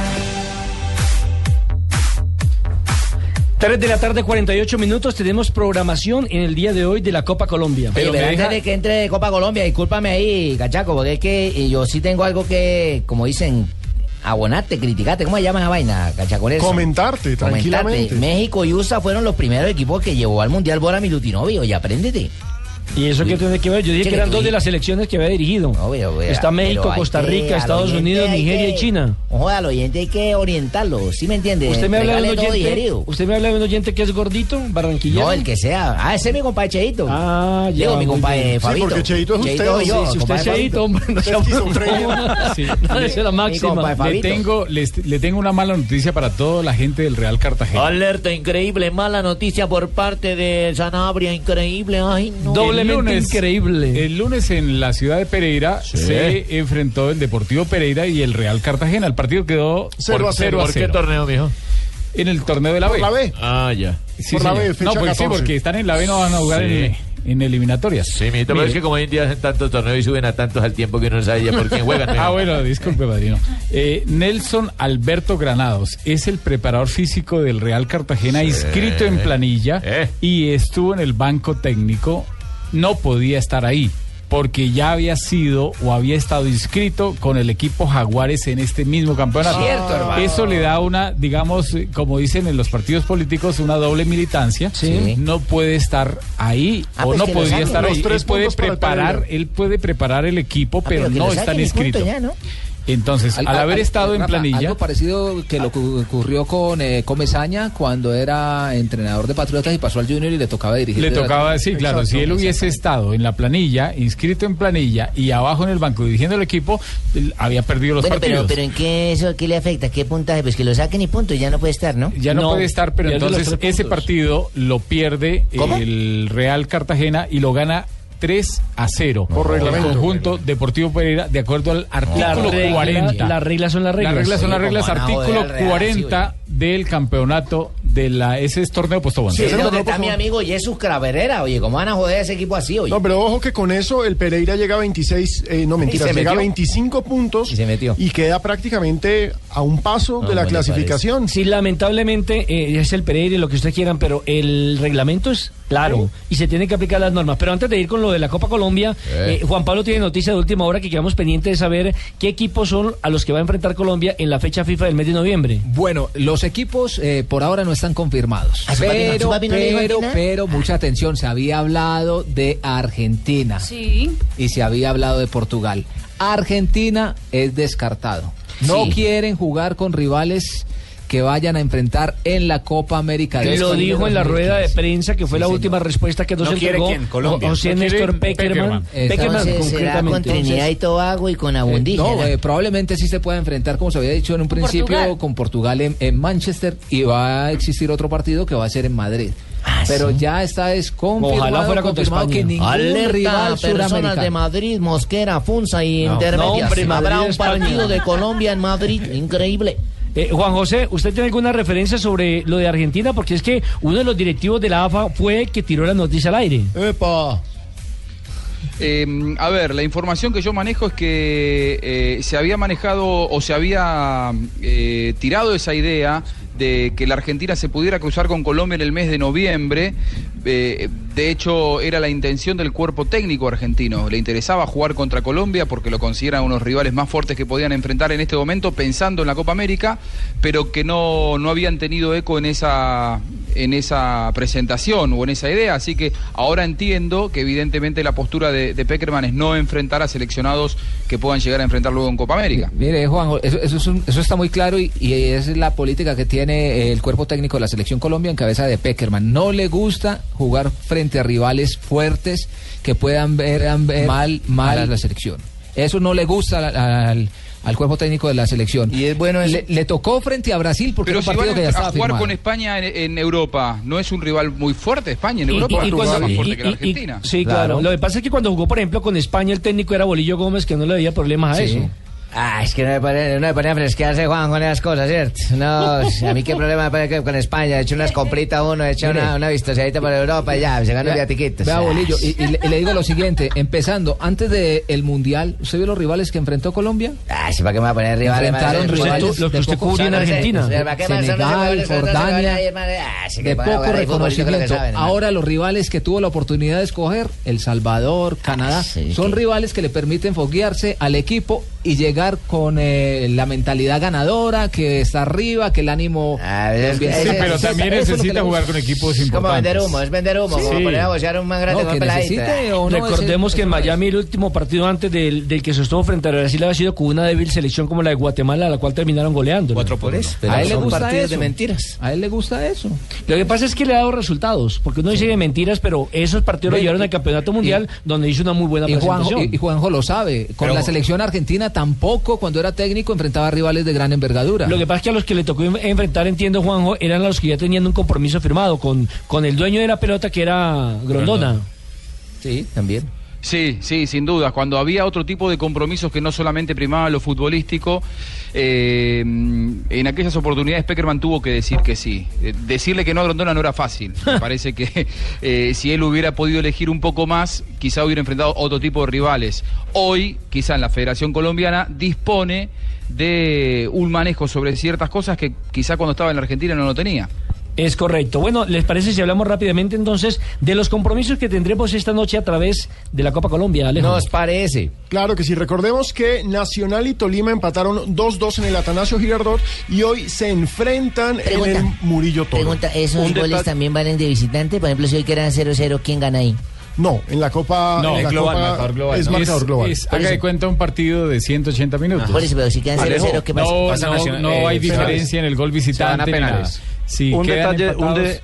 3 de la tarde, 48 minutos. Tenemos programación en el día de hoy de la Copa Colombia. Pero, antes de que entre Copa Colombia, discúlpame ahí, cachaco, porque es que yo sí tengo algo que, como dicen, abonarte, criticarte. ¿Cómo se llama esa vaina, cachacones? Comentarte, tranquilamente. México y USA fueron los primeros equipos que llevó al Mundial Bora Milutinovi. Oye, apréndete. ¿Y eso qué tiene que ver? Yo dije que eran dos de las selecciones que había dirigido. Está México, Costa Rica, Estados Unidos, Nigeria y China. Ojo, al oyente hay que orientarlo, ¿sí me entiende? ¿Usted me, habla de un oyente, ¿Usted me habla de un oyente que es gordito, barranquillero? No, el que sea. Ah, ese es mi compadre Cheito. Ah, ya. Digo, mi compadre Fabito. Sí, porque Cheito es usted. Cheito, yo, si usted es Cheito, hombre, no sea la máxima. Le tengo, le tengo una mala noticia para toda la gente del Real Cartagena. Alerta, increíble, mala noticia por parte de Sanabria, increíble. Ay, no. Doblemente increíble. El lunes en la ciudad de Pereira se enfrentó el Deportivo Pereira y el Real Cartagena. El partido quedó 0 a 0. ¿Por qué torneo, mijo? En el torneo de la ¿Por B. la B? Ah, ya. Sí, Por la B, fecha no, pues sí, 14. porque están en la B, no van a jugar Sí. en, en eliminatorias. Sí, mijito, pero es que como hoy en día hacen tantos torneos y suben a tantos al tiempo que uno no sabe ya por quién juegan. ah, bueno, disculpe, padrino. Eh, Nelson Alberto Granados es el preparador físico del Real Cartagena, inscrito en planilla Eh. y estuvo en el banco técnico. No podía estar ahí porque ya había sido o había estado inscrito con el equipo Jaguares en este mismo campeonato. Cierto, hermano. Eso le da una, digamos, eh, como dicen en los partidos políticos, una doble militancia. Sí. No puede estar ahí Ah, o pues no podría estar Los ahí. Él tres puede preparar, él puede preparar el equipo, Ah, pero no están inscritos. ya, ¿no? Entonces, al, Al- haber al- estado en Rafa, planilla, Algo parecido que lo que ocurrió con eh, Comesaña cuando era entrenador de Patriotas y pasó al Junior y le tocaba dirigir. le tocaba la- decir, claro, si él hubiese estado en la planilla, inscrito en planilla y abajo en el banco dirigiendo el equipo, él había perdido los Bueno, pero, partidos. pero ¿en qué eso qué le afecta? ¿Qué puntaje? Pues que lo saquen y punto, ya no puede estar, ¿no? ya no, No, puede estar, pero entonces ese puntos. partido lo pierde ¿Cómo? el Real Cartagena y lo gana 3 a 0 Por el reglamento. conjunto Deportivo Pereira de acuerdo al La artículo regla- 40. Las reglas son las reglas. Las reglas son las Sí, reglas, joder artículo al Real, 40 del campeonato de la, ese es torneo postobón. Sí, ¿dónde está mi amigo Jesús Craverera? Oye, ¿cómo van a joder a ese equipo así, oye? No, pero ojo que con eso el Pereira llega a 26, eh, no mentiras, se llega a metió. 25 puntos Y se metió. y queda prácticamente a un paso de la clasificación. Sí, lamentablemente eh, es el Pereira y lo que ustedes quieran, pero el reglamento es claro y se tienen que aplicar las normas. Pero antes de ir con lo de la Copa Colombia, Eh. eh, Juan Pablo tiene noticia de última hora que quedamos pendientes de saber qué equipos son a los que va a enfrentar Colombia en la fecha FIFA del mes de noviembre. Bueno, los equipos eh, por ahora no están confirmados. ¿A su papi no- Pero, pero, pero, mucha atención, se había hablado de Argentina Sí. y se había hablado de Portugal. Argentina es descartado. No Sí. quieren jugar con rivales que vayan a enfrentar en la Copa América. de Lo este dijo en la 2015. rueda de prensa que fue Sí, la señor. última respuesta que nos ¿No entregó quién? Colombia. José ¿No quiere Néstor Peckerman. Peckerman? Peckerman, Entonces, ¿será con. Trinidad y Tobago y con Abundí? Eh, no, eh, probablemente sí se pueda enfrentar, como se había dicho en un principio, Portugal. con Portugal en, en Manchester y va a existir otro partido que va a ser en Madrid. Pero ya está es confirmado, Ojalá fuera contra confirmado España. que ningún Alerta, rival personas de Madrid, Mosquera, Funza y No. Intermedias. No, hombre, Madrid, Habrá un España. partido de Colombia en Madrid, increíble. Eh, Juan José, ¿usted tiene alguna referencia sobre lo de Argentina? Porque es que uno de los directivos de la AFA fue el que tiró la noticia al aire. ¡Epa! Eh, a ver, la información que yo manejo es que eh, se había manejado o se había eh, tirado esa idea de que la Argentina se pudiera cruzar con Colombia en el mes de noviembre. Eh, de hecho, era la intención del cuerpo técnico argentino. Le interesaba jugar contra Colombia porque lo consideran unos rivales más fuertes que podían enfrentar en este momento, pensando en la Copa América, pero que no, no habían tenido eco en esa, en esa presentación o en esa idea. Así que ahora entiendo que evidentemente la postura de, Peckerman es no enfrentar a seleccionados que puedan llegar a enfrentar luego en Copa América. Mire, Juan, eso, eso, está muy claro y es la política que tiene eh, el cuerpo técnico de la selección Colombia en cabeza de Peckerman. No le gusta jugar frente a rivales fuertes que puedan ver, ver mal, mal a la selección. Eso no le gusta al, al- al cuerpo técnico de la selección. Y es bueno le, le tocó frente a Brasil porque Pero era si un van partido que ya a estaba jugar firmado. con España en, en Europa, ¿no es un rival muy fuerte España en Y- Europa? y- y es cuando- más fuerte y- que la y- y- Argentina. sí, claro. Lo que pasa es que cuando jugó, por ejemplo, con España, el técnico era Bolillo Gómez, que no le veía problemas a Sí. eso. Ah, es que no me pone, no me pone a fresquearse, Juan, con esas cosas, ¿cierto? No, a mí qué problema me que con España. He hecho unas compritas uno, he hecho Mire. una, una vistoseadita por Europa y ya, se Vea- viatiquitos. vea, Ah, Bolillo, y, y le, y le digo lo siguiente, empezando, antes del Mundial, ¿usted vio los rivales que enfrentó Colombia? Ah, sí, ¿para qué me va a poner rivales? Enfrentaron rivales Los que usted cubrió en Argentina. Senegal, Jordania. Ah, de para poco reconocimiento. Ahora los rivales que tuvo la oportunidad de escoger, El Salvador, Canadá, son rivales que le permiten foguearse al equipo y llegar con eh, la mentalidad ganadora, que está arriba, que el ánimo... es que- pero también necesita jugar con equipos Es como importantes. vender humo, es vender humo, Sí. como poner a bocear un man grande No, que necesite o no, Recordemos ese- que en Miami el último partido antes del, del que se estuvo frente a Brasil había sido con una débil selección como la de Guatemala, a la cual terminaron goleando. Cuatro por eso. Pero a él le gusta eso. de mentiras. A él le gusta eso. Lo que pasa es que le ha dado resultados, porque uno dice de mentiras, pero esos partidos lo llevaron al campeonato mundial, donde hizo una muy buena Y Juanjo, presentación. y, Juanjo lo sabe. Con la selección argentina tampoco, cuando era técnico, enfrentaba rivales de gran envergadura. Lo que pasa es que a los que le tocó en- enfrentar, entiendo, Juanjo, eran a los que ya tenían un compromiso firmado con, con el dueño de la pelota, que era Grondona. Sí, también. Sí, sí, sin duda. Cuando había otro tipo de compromisos que no solamente primaba lo futbolístico, eh, en aquellas oportunidades Peckerman tuvo que decir que sí. Eh, decirle que no a Grondona no era fácil. Me parece que eh, si él hubiera podido elegir un poco más, quizá hubiera enfrentado otro tipo de rivales. Hoy, quizá en la Federación Colombiana, dispone de un manejo sobre ciertas cosas que quizá cuando estaba en la Argentina no lo tenía. Es correcto. Bueno, ¿les parece si hablamos rápidamente entonces de los compromisos que tendremos esta noche a través de la Copa Colombia, Alejo? Nos parece. Claro que sí, recordemos que Nacional y Tolima empataron 2-2 en el Atanasio Girardot y hoy se enfrentan en el Murillo Toro. Pregunta, ¿esos Un goles también valen de visitante? Por ejemplo, si hoy quedan 0-0, ¿quién gana ahí? No, en la Copa No, en la es global, Copa marcador global. es ¿no? marcador global. es- haga de cuenta un partido de 180 minutos. Por eso, pero si quedan 0-0, ¿qué pasa? No, Pasa no, Nacional- no eh, hay penales. diferencia en el gol visitante. Se van a penales. Sí, un, detalle, un, de-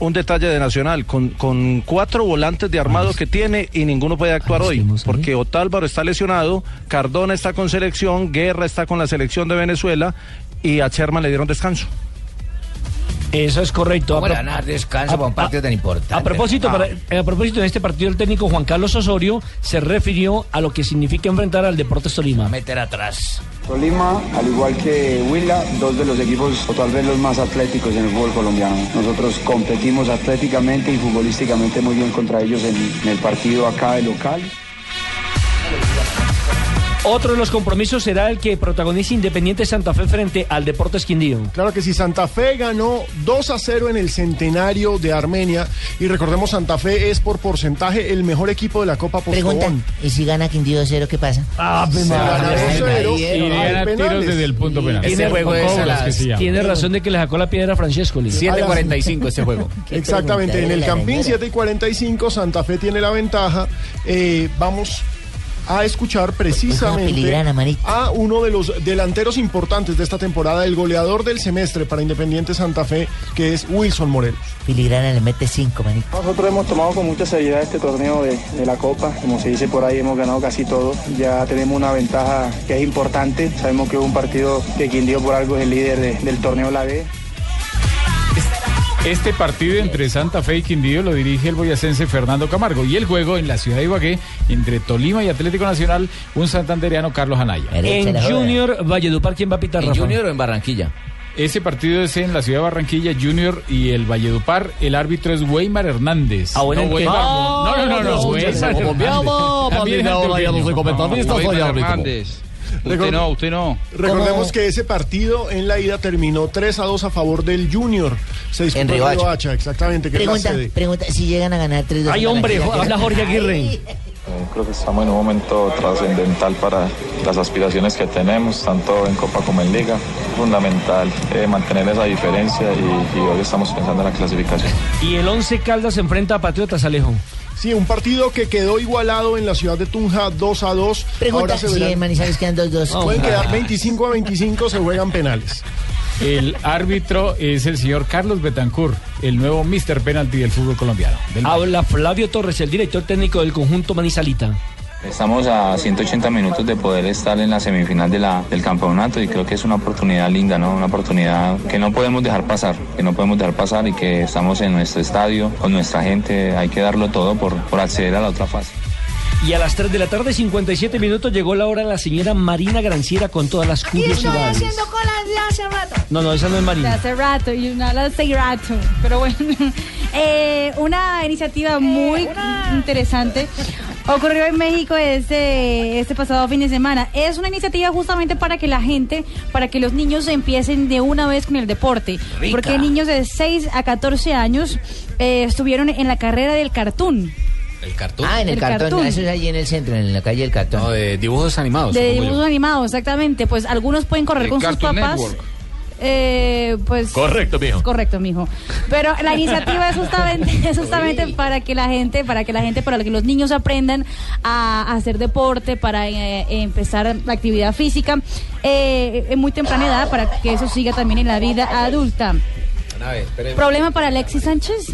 un detalle de Nacional, con, con cuatro volantes de armado que tiene y ninguno puede actuar hoy, porque Otálvaro está lesionado, Cardona está con selección, Guerra está con la selección de Venezuela y a Sherman le dieron descanso. Eso es correcto. ¿Cómo A le pro- van a dar descanso para un partido tan importante? A propósito, Ah. para- a propósito de este partido, el técnico Juan Carlos Osorio se refirió a lo que significa enfrentar al Deportes Tolima. meter atrás. Tolima, al igual que Huila, dos de los equipos o tal vez los más atléticos en el fútbol colombiano. Nosotros competimos atléticamente y futbolísticamente muy bien contra ellos en, en el partido acá de local. Otro de los compromisos será el que protagoniza Independiente Santa Fe frente al Deportes Quindío. Claro que sí, Santa Fe ganó 2 a 0 en el centenario de Armenia. Y recordemos, Santa Fe es por porcentaje el mejor equipo de la Copa Postobón. ¿y si gana Quindío 0 qué pasa? Ah, Se gana 2-0 Y hay gana tiros desde el punto penal. Tiene, Con cobras, que se llama. tiene razón de que le sacó la piedra a Francesco. 7.45 este juego. Exactamente, en el Campín 7 y 45 Santa Fe tiene la ventaja. Eh, vamos a escuchar precisamente a uno de los delanteros importantes de esta temporada, el goleador del semestre para Independiente Santa Fe, que es Wilson Morelos. Filigrana le mete 5, manito. Nosotros hemos tomado con mucha seriedad este torneo de, de la Copa. Como se dice por ahí, hemos ganado casi todo. Ya tenemos una ventaja que es importante. Sabemos que es un partido que Quindío por algo es el líder de- del torneo La B. Este partido entre Santa Fe y Quindío lo dirige el boyacense Fernando Camargo y el juego en la ciudad de Ibagué entre Tolima y Atlético Nacional, un santandereano Carlos Anaya. En Junior Valledupar, ¿quién va a pitar, ¿En Rafa? Junior o en Barranquilla? Ese partido es en la ciudad de Barranquilla, Junior y el Valledupar. El árbitro es Weimar Hernández. Ah, bueno, no, no, no, no, no, Ah, Weimar se Hernández. colombiano, También Paulina, ahora ya no soy Usted no, usted no. Recordemos que ese partido en la ida terminó 3 a 2 a favor del Junior. Se disputó En Riohacha. Exactamente, que Pregunta, pregunta, si llegan a ganar 3 2 Ay, hombre, habla Jorge Aguirre. Eh, Creo que estamos en un momento trascendental para las aspiraciones que tenemos, tanto en Copa como en Liga. Fundamental eh, mantener esa diferencia y, y hoy estamos pensando en la clasificación. Y el 11 Caldas se enfrenta a Patriotas Alejo. Sí, un partido que quedó igualado en la ciudad de Tunja 2 a 2. Pregunta, Ahora se si verán- en Manizales quedan 2 2. Pueden quedar 25 a 25, se juegan penales. El árbitro es el señor Carlos Betancourt, el nuevo Mr. Penalty del fútbol colombiano. Del- Habla Flavio Torres, el director técnico del conjunto Manizalita. Estamos a 180 minutos de poder estar en la semifinal de la, del campeonato y creo que es una oportunidad linda, ¿no? Una oportunidad que no podemos dejar pasar, que no podemos dejar pasar y que estamos en nuestro estadio, con nuestra gente, hay que darlo todo por, por acceder a la otra fase. Y a las 3 de la tarde, 57 minutos, llegó la hora de la señora Marina Granciera con todas las curiosidades. colas de hace rato. No, no, esa no es De Marina. hace rato y una de hace rato. Pero bueno, eh, una iniciativa muy interesante ocurrió en México este, este pasado fin de semana. Es una iniciativa justamente para que la gente, para que los niños empiecen de una vez con el deporte. Rica. Porque niños de 6 a 14 años eh, estuvieron en la carrera del cartoon. El cartón. Ah, en el, El cartón. cartón. Eso es allí en el centro, en la calle del cartón. No, de dibujos animados. De yo. dibujos animados, exactamente. Pues algunos pueden correr El con sus papás. Network. Eh, pues Correcto, mijo. Correcto, mijo. Pero la iniciativa es justamente, es justamente para que la gente, para que la gente, para que los niños aprendan a, hacer deporte, para eh, empezar la actividad física eh, en muy temprana edad, para que eso siga también en la vida adulta. ¿Problema para Alexis Sánchez?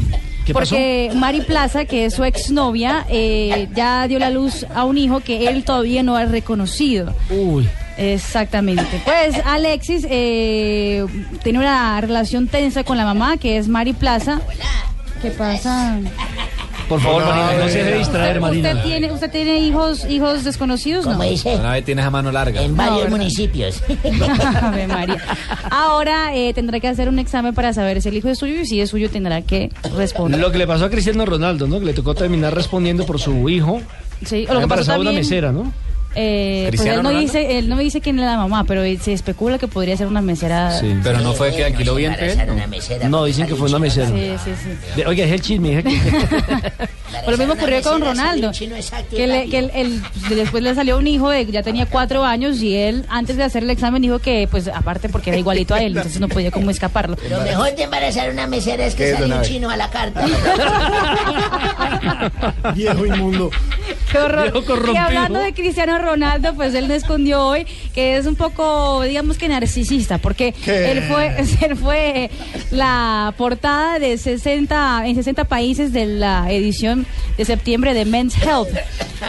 ¿Qué pasó? Porque Mari Plaza, que es su exnovia, eh, ya dio la luz a un hijo que él todavía no ha reconocido. Uy. Exactamente. Pues Alexis eh, tiene una relación tensa con la mamá, que es Mari Plaza. ¿Qué pasa? Por favor, Marina, no se deje distraer, Marina. ¿Usted tiene, usted tiene hijos hijos desconocidos? No. Una vez tienes a mano larga. En No, varios municipios. Ave María. Ahora eh, tendrá que hacer un examen para saber si el hijo es suyo y si es suyo tendrá que responder. Lo que le pasó a Cristiano Ronaldo, ¿no? Que le tocó terminar respondiendo por su hijo. Sí, o lo que pasó embarazado una también- mesera, ¿no? Eh, pues ¿Cristiano él no Ronaldo? dice, él no dice quién es la mamá, pero se especula que podría ser una mesera. Sí. Pero no fue que alquiló bien ¿no? dicen que salió fue una mesera. Sí, sí, sí. De- Oiga, es el chisme. es el- O lo mismo ocurrió con Ronaldo, que, le- que después le salió un hijo, de, ya tenía cuatro años y él antes de hacer el examen dijo que, pues aparte porque era igualito a él, entonces no podía como escaparlo. Lo mejor de embarazar una mesera es que ¿Qué es, sale don un chino a la carta. Viejo inmundo. Qué horror. Viejo corrompido. Y hablando de Cristiano Ronaldo, pues él no escondió hoy que es un poco, digamos que narcisista, porque ¿Qué? él fue, él fue la portada de 60, en 60 países de la edición de septiembre de Men's Health,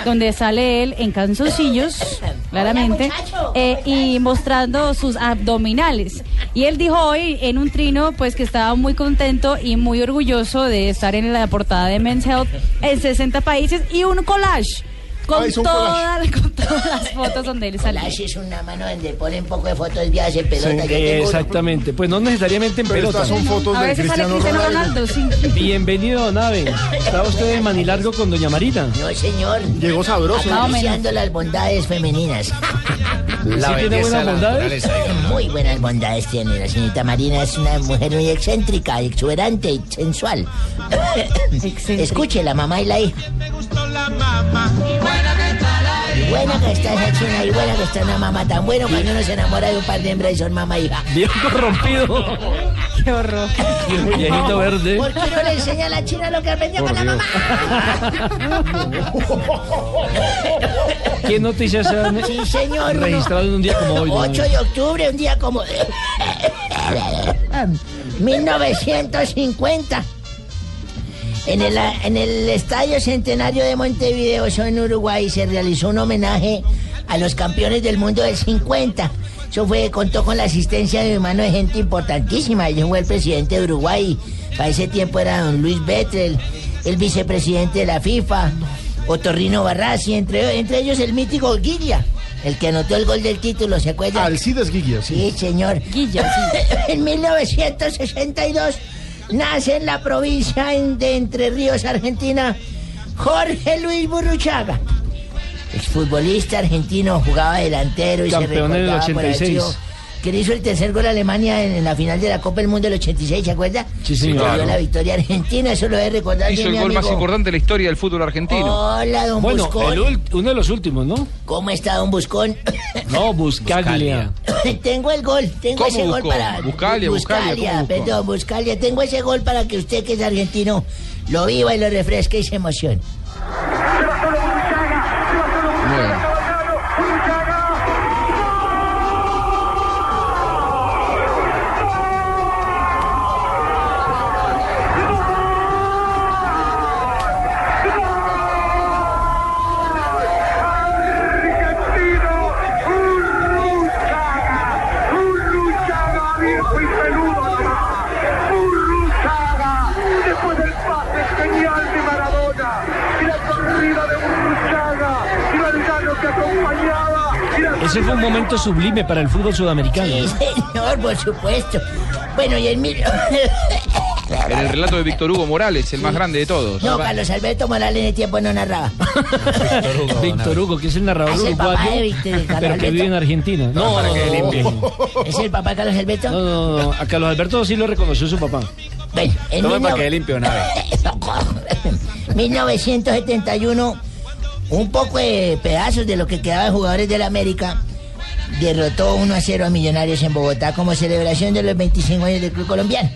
donde sale él en canzoncillos, claramente, eh, y mostrando sus abdominales. Y él dijo hoy en un trino, pues que estaba muy contento y muy orgulloso de estar en la portada de Men's Health en 60 países y un collage. Con, Ah, todas- con todas las fotos donde él sale. Es una mano donde ponen un poco de fotos viejas en pelota. Sí, uno. exactamente. Pues no necesariamente en Pero pelota. estas son fotos A de veces sale Cristiano Cristiano Ronaldo. Ronaldo, sí. Bienvenido, Nave. ¿Está usted en Manilargo con Doña Marita? No, señor. Llegó sabroso. Apreciando las bondades femeninas. ¿Sí tiene buenas bondades? Muy buenas bondades tiene. La señorita Marina es una mujer muy excéntrica, exuberante y sensual. Escuche, la mamá y la hija. Y buena que está esa china y buena que está una mamá tan buena cuando uno se enamora de un par de hembras y son mamá e hija. Viejo corrompido. Qué horror. Viejito verde. ¿Por qué no le enseña a la china lo que aprendió con la mamá? ¿Qué noticias se han Sí, señor. registrado en un día como hoy? don 8 de octubre, un día como... 1950. En el, en el Estadio Centenario de Montevideo, eso en Uruguay, se realizó un homenaje a los campeones del mundo del 50. Eso fue, contó con la asistencia de mano de gente importantísima. Yo fue el presidente de Uruguay. Para ese tiempo era don Luis Bettel, el vicepresidente de la FIFA, Otorrino Barrasi, entre, entre ellos el mítico Guilla, el que anotó el gol del título, ¿se acuerdan? Alcides Guilla, sí. Sí, señor. en 1962 nace en la provincia de Entre Ríos, Argentina, Jorge Luis Burruchaga. Exfutbolista argentino, jugaba delantero y Campeón se recordaba por haber 86. sido- que le hizo el tercer gol a Alemania en, en la final de la Copa del Mundo del 86, ¿se acuerda? Sí, señor. Que dio Claro. la victoria argentina, eso lo he recordado Hizo bien, el mi gol más importante de la historia del fútbol argentino. Hola, don Bueno, Buscón. el uno de los últimos, ¿no? ¿Cómo está, don Buscón? No, Buscaglia. tengo el gol, tengo ¿Cómo ese gol para. Buscalia, Buscalia, perdón, Buscalia. Tengo ese gol para que usted, que es argentino, lo viva y lo refresque y se emocione. Momento sublime para el fútbol sudamericano. Sí, señor, por supuesto. Bueno, y el mil... En el relato de Víctor Hugo Morales, el más grande de todos. No, Carlos Alberto Morales en el tiempo no narraba. Víctor Hugo, que es el narrador Es el papá uruguayo, de Víctor- de pero que vive en Argentina. No, Para no, que no, limpie. no. ¿Es el papá de Carlos Alberto? No, no, no, a Carlos Alberto sí lo reconoció su papá. Bueno, en para no- que limpie una vez. 1971, un poco de pedazos de lo que quedaba de jugadores del América derrotó 1 a 0 a Millonarios en Bogotá como celebración de los 25 años del club colombiano.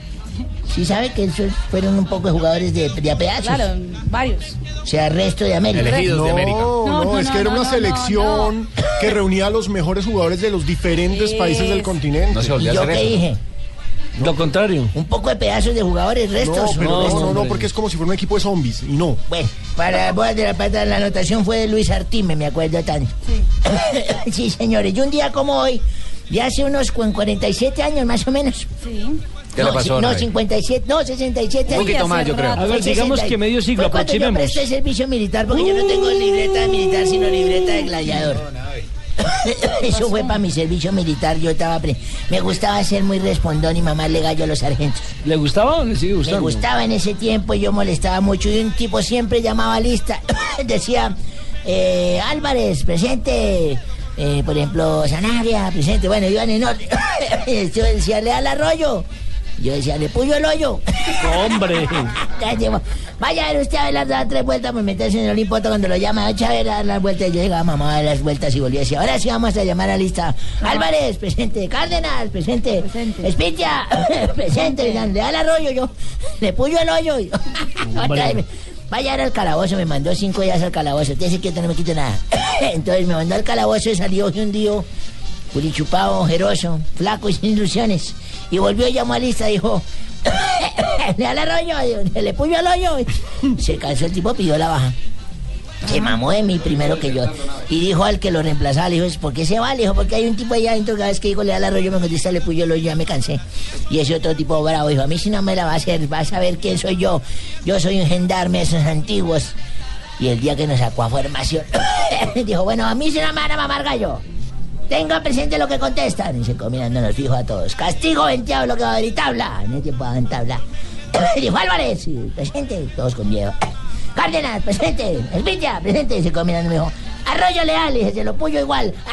¿Sí sabe que esos fueron un poco de jugadores de, de a pedazos? Claro, varios. O sea, resto de América. no, No, No, no, es que no, era no, una no, selección que reunía a los mejores jugadores de los diferentes países del continente. ¿Y yo qué dije? Lo contrario. Un poco de pedazos de jugadores, No, restos. pero no, restos. no, no, porque es como si fuera un equipo de zombies, y no. Bueno, para voy a de la pata, la anotación fue de Luis Artime, me acuerdo tanto. Sí. sí, señores, y un día como hoy, de hace unos cu- 47 años más o menos. Sí. ¿Qué no, le pasó, No, Nave? 57, no, 67 Un poquito más, yo creo. A ver, digamos que medio siglo, cuando yo aproximemos. presté servicio militar, porque yo no tengo libreta militar, sino libreta de gladiador. Eso fue para mi servicio militar, yo estaba... pre- Me gustaba ser muy respondón y mamarle gallo a los sargentos. ¿Le gustaba o le sigue Me gustaba en ese tiempo, yo molestaba mucho y un tipo siempre llamaba lista. Decía, eh, Álvarez, presente. Eh, por ejemplo, Sanabria, presente. Bueno, iban en orden. yo decía, le al arroyo. Yo decía, le puyo el hoyo. Hombre. Ya llevo, Vaya a ver usted a ver las dar tres vueltas, pues meterse en el Olimpoto cuando lo llama, a ver a dar las vueltas. Yo llegaba mamá a dar las vueltas y volvía así. Ahora sí vamos a llamar a lista. Álvarez, presente. Cárdenas, presente. Espitia, presente. Le da el arroyo yo. Le puyo el hoyo. Vez. vaya ahora al calabozo, me mandó cinco días al calabozo. Usted dice que no me quito nada. Entonces me mandó al calabozo y salió un día purichupado, ojeroso, flaco y sin ilusiones. Y volvió y llamó a Lista dijo, le da el rollo, le puño al hoyo. Se cansó el tipo, pidió la baja. Se mamó de mí primero que yo. Y dijo al que lo reemplazaba, le dijo, ¿por qué se va? Le dijo, porque hay un tipo allá adentro cada vez que digo le da arroyo, me contesta, le puyo el hoyo, ya me cansé. Y ese otro tipo bravo dijo, a mí si no me la va a hacer, vas a ver quién soy yo. Yo soy un gendarme de esos antiguos. Y el día que nos sacó a formación, dijo, bueno, a mí si no me van a mamar gallo. Tenga presente lo que contestan. Y se combinando nos fijo a todos. Castigo venteado lo que va a haber y tabla. No te puedo en tabla. dijo Álvarez, sí, presente, todos con miedo. Cárdenas, presente. Esvilla, presente. Y se combinando me dijo, Arroyo Leal, y se lo puyo igual.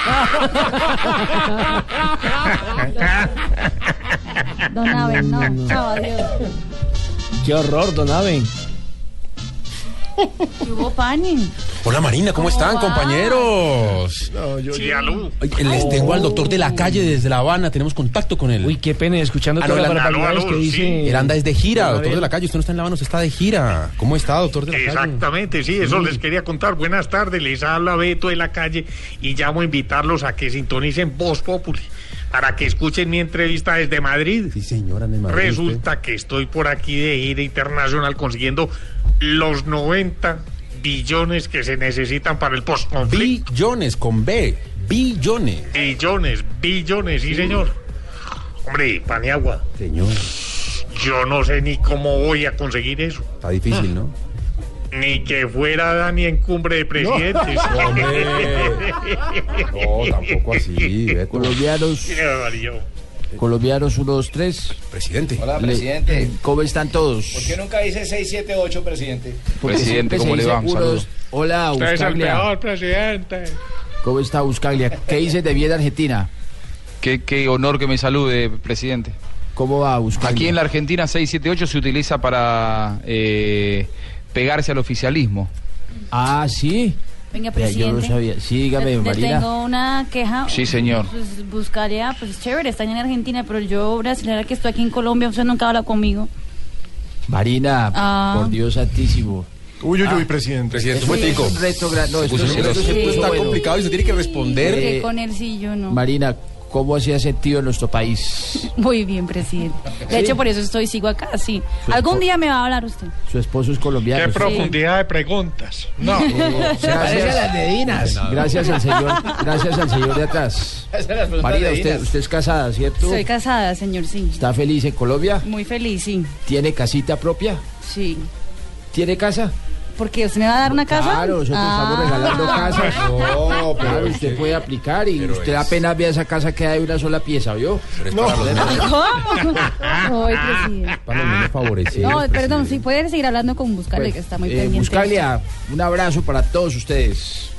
Don Aben, no. Chao, adiós. Qué horror, don Aben. ¿Qué hubo, Pani? Hola Marina, ¿cómo, ¿Cómo están va? compañeros? Ay, Les tengo al doctor de la calle desde La Habana, tenemos contacto con él. Uy, qué pena, escuchando todas las barbaridades que dice. Él anda desde gira, doctor de la calle. Usted no está en La Habana, usted está de gira. ¿Cómo está, doctor de la calle? Exactamente, sí, eso les quería contar. Buenas tardes, les habla Beto de la calle y llamo a invitarlos a que sintonicen Voz Populi para que escuchen mi entrevista desde Madrid. Sí, señora, en Madrid. Resulta que estoy por aquí de gira internacional consiguiendo los 90 billones que se necesitan para el postconflicto. Billones con B, billones. Billones, billones, sí, señor. Hombre, Paniagua, Señor, yo no sé ni cómo voy a conseguir eso. está difícil, ¿no? Ni que fuera Dani en cumbre de presidentes. No, tampoco así. ve, Colombianos. Colombianos, uno, dos, tres. Presidente. Hola, Le- presidente. ¿Cómo están todos? ¿Por qué nunca dice 6, 7, 8, presidente? Porque Presidente, ¿cómo le va? Hola, Usted es el Buscaglia. peor presidente. ¿Cómo está Buscaglia? ¿Qué dice de bien Argentina? Qué, qué honor que me salude, presidente. ¿Cómo va Buscaglia? Aquí en la Argentina 678 se utiliza para eh, pegarse al oficialismo. Ah, sí. Venga, Vea, yo presidente. no sabía. Sí, dígame, Le- le Marina. tengo una queja. Sí, señor. Pues buscaría, pues chévere, está en Argentina, pero yo, brasileña que estoy aquí en Colombia, usted nunca habla conmigo. Marina, Ah. por Dios santísimo. Uy, uy, uy, Ah. presidente. Presidente, Eso un momentico. es un reto grande. No, Se esto, puso esto celoso. se puso Está bueno. complicado y se tiene que responder. Eh, con él sí, yo no. Marina, ¿cómo se ha sentido en nuestro país? Muy bien, presidente. De ¿Sí? hecho, por eso estoy, sigo acá, sí. Su Algún día me va a hablar usted. Su esposo es colombiano. Qué Sí. profundidad de preguntas. No. Parece a las de Dinas. Gracias al señor, gracias al señor de atrás. De usted, usted es casada, ¿cierto? Soy casada, señor, sí. ¿Está feliz en Colombia? Muy feliz, sí. ¿Tiene casita propia? Sí. ¿Tiene casa? Porque usted me va a dar una casa. Claro, nosotros estamos Ah. regalando casas. No, pero claro, usted puede aplicar y pero usted es- apenas vea esa casa que hay una sola pieza, ¿vio? Pero es para los menos, ¿Cómo? Ay, presidente. para los menos favorecidos. No, perdón, presidente. sí puede seguir hablando con Buscarle, Pues, que está muy eh, pendiente. Buscalia, un abrazo para todos ustedes.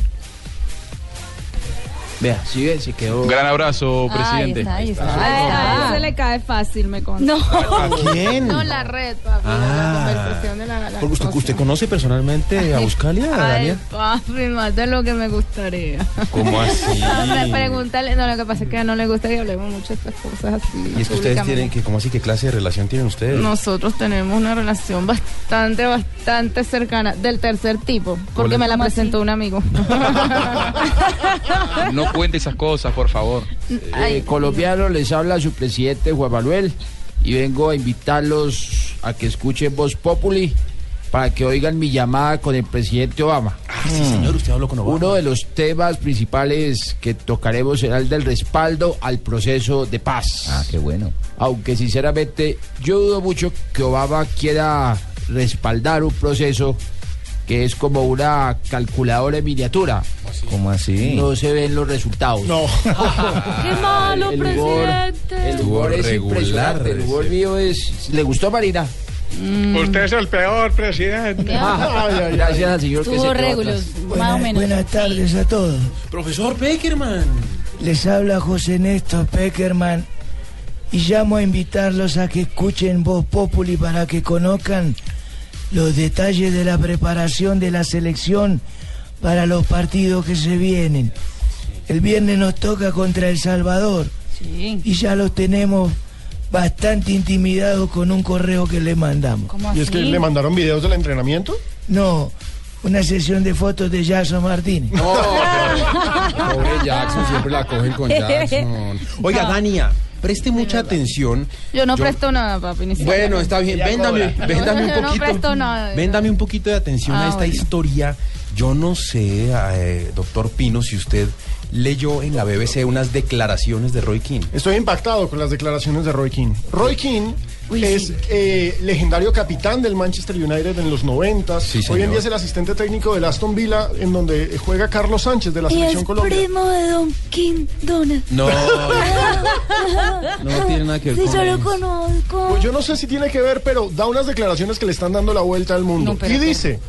Vea, si ven, se quedó. Un gran abrazo, presidente. Ahí está, ahí está. Ahí a está. él se le cae fácil, me consta. No. ¿A quién? No, la red, papi, la Ah. conversación de la, la usted. ¿Usted conoce personalmente a Buscalia, Daniel? papi, más de lo que me gustaría. ¿Cómo así? No, pre- pregúntale, no, lo que pasa es que no le gusta que hablemos mucho de estas cosas así. Y es que ustedes tienen que, ¿cómo así? ¿Qué clase de relación tienen ustedes? Nosotros tenemos una relación bastante, bastante cercana, del tercer tipo, porque me la ¿Cómo presentó un amigo. No cuente esas cosas, por favor. Eh, colombiano, les habla su presidente Juan Manuel y vengo a invitarlos a que escuchen Voz Populi para que oigan mi llamada con el presidente Obama. Ah, sí, señor, usted habló con Obama. Uno de los temas principales que tocaremos será el del respaldo al proceso de paz. Ah, qué bueno. Aunque sinceramente yo dudo mucho que Obama quiera respaldar un proceso que es como una calculadora en miniatura. ¿Cómo así? No se ven los resultados. No. ¡Qué malo, el humor, presidente! el humor es regular, impresionante. El humor mío es. ¿Le gustó Marina? Usted es el peor presidente. Ah, Ay, ay, gracias al señor que se Estuvo regulos, más o menos. Buenas tardes a todos. Profesor Peckerman. Les habla José Néstor Peckerman y llamo a invitarlos a que escuchen Voz Populi para que conozcan los detalles de la preparación de la selección para los partidos que se vienen. El viernes nos toca contra El Salvador Sí. y ya los tenemos bastante intimidados con un correo que le mandamos. ¿Cómo ¿Y es que le mandaron videos del entrenamiento? No, una sesión de fotos de Jason Martínez. No, Pobre Jackson, siempre la cogen con Jackson. Oiga, Dania, preste mucha atención. Yo no presto nada, papi. Ni siquiera. Bueno, está bien, véndame, véndame un Yo no poquito. presto nada. Véndame un poquito de atención Ah, a esta bueno. historia. Yo no sé, eh, doctor Pino, si usted leyó en la BBC unas declaraciones de Roy King. Estoy impactado con las declaraciones de Roy King. Roy King es eh, legendario capitán del Manchester United en los 90. Sí, Hoy en día es el asistente técnico del Aston Villa, en donde juega Carlos Sánchez de la Y selección Colombia. primo de Don King Donald. No, no tiene nada que ver Sí, con yo lo conozco. Pues yo no sé si tiene que ver, pero da unas declaraciones que le están dando la vuelta al mundo. No, y dice,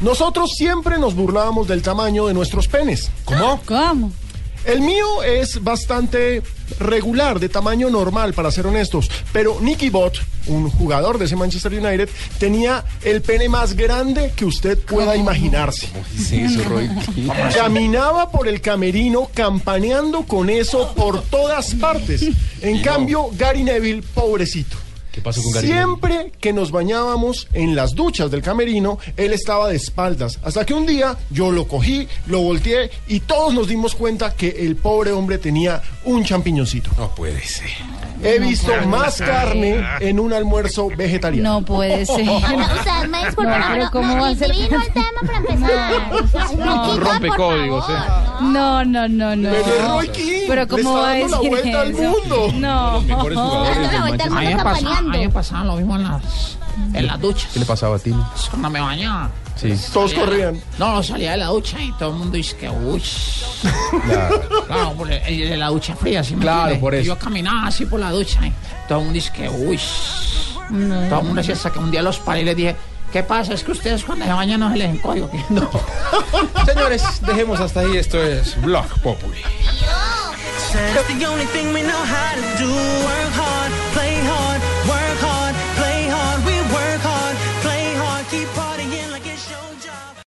nosotros siempre nos burlábamos del tamaño de nuestros penes. ¿Cómo? ¿Cómo? El mío es bastante regular, de tamaño normal, para ser honestos. Pero Nicky Bott, un jugador de ese Manchester United, tenía el pene más grande que usted pueda imaginarse. Sí, eso, Roy. Caminaba por el camerino campaneando con eso por todas partes. En cambio, Gary Neville, pobrecito. ¿Qué pasó con? Siempre que nos bañábamos en las duchas del camerino, él estaba de espaldas. Hasta que un día yo lo cogí, lo volteé y todos nos dimos cuenta que el pobre hombre tenía un champiñoncito. No puede ser. He visto más carne en un almuerzo vegetariano. No puede ser. Usted me disculpa, No, pero pero ¿cómo va a ser? el tema para empezar. O sea, No. Rompe códigos, eh. No, no, no, no. Pero ¿cómo va a decir vuelta al eso? mundo. No. mejores jugadores Dando la del vuelta al Manchester. mundo campaneando. pasaba lo mismo en las, en las duchas. ¿Qué le pasaba a Tino? Cuando me bañaba. Sí. Todos Salía- corrían. No, salía de la ducha y todo el mundo dice que uy. Claro. Por de la ducha fría, ¿sí me Claro, por eso. Yo caminaba así por la ducha y todo el mundo dice que uy. Todo el mundo decía hasta que un día los paré y les dije, ¿qué pasa? Es que ustedes cuando se bañan no se les encoge. ¿o qué?". No. Señores, dejemos hasta ahí. Esto es Blog Populi.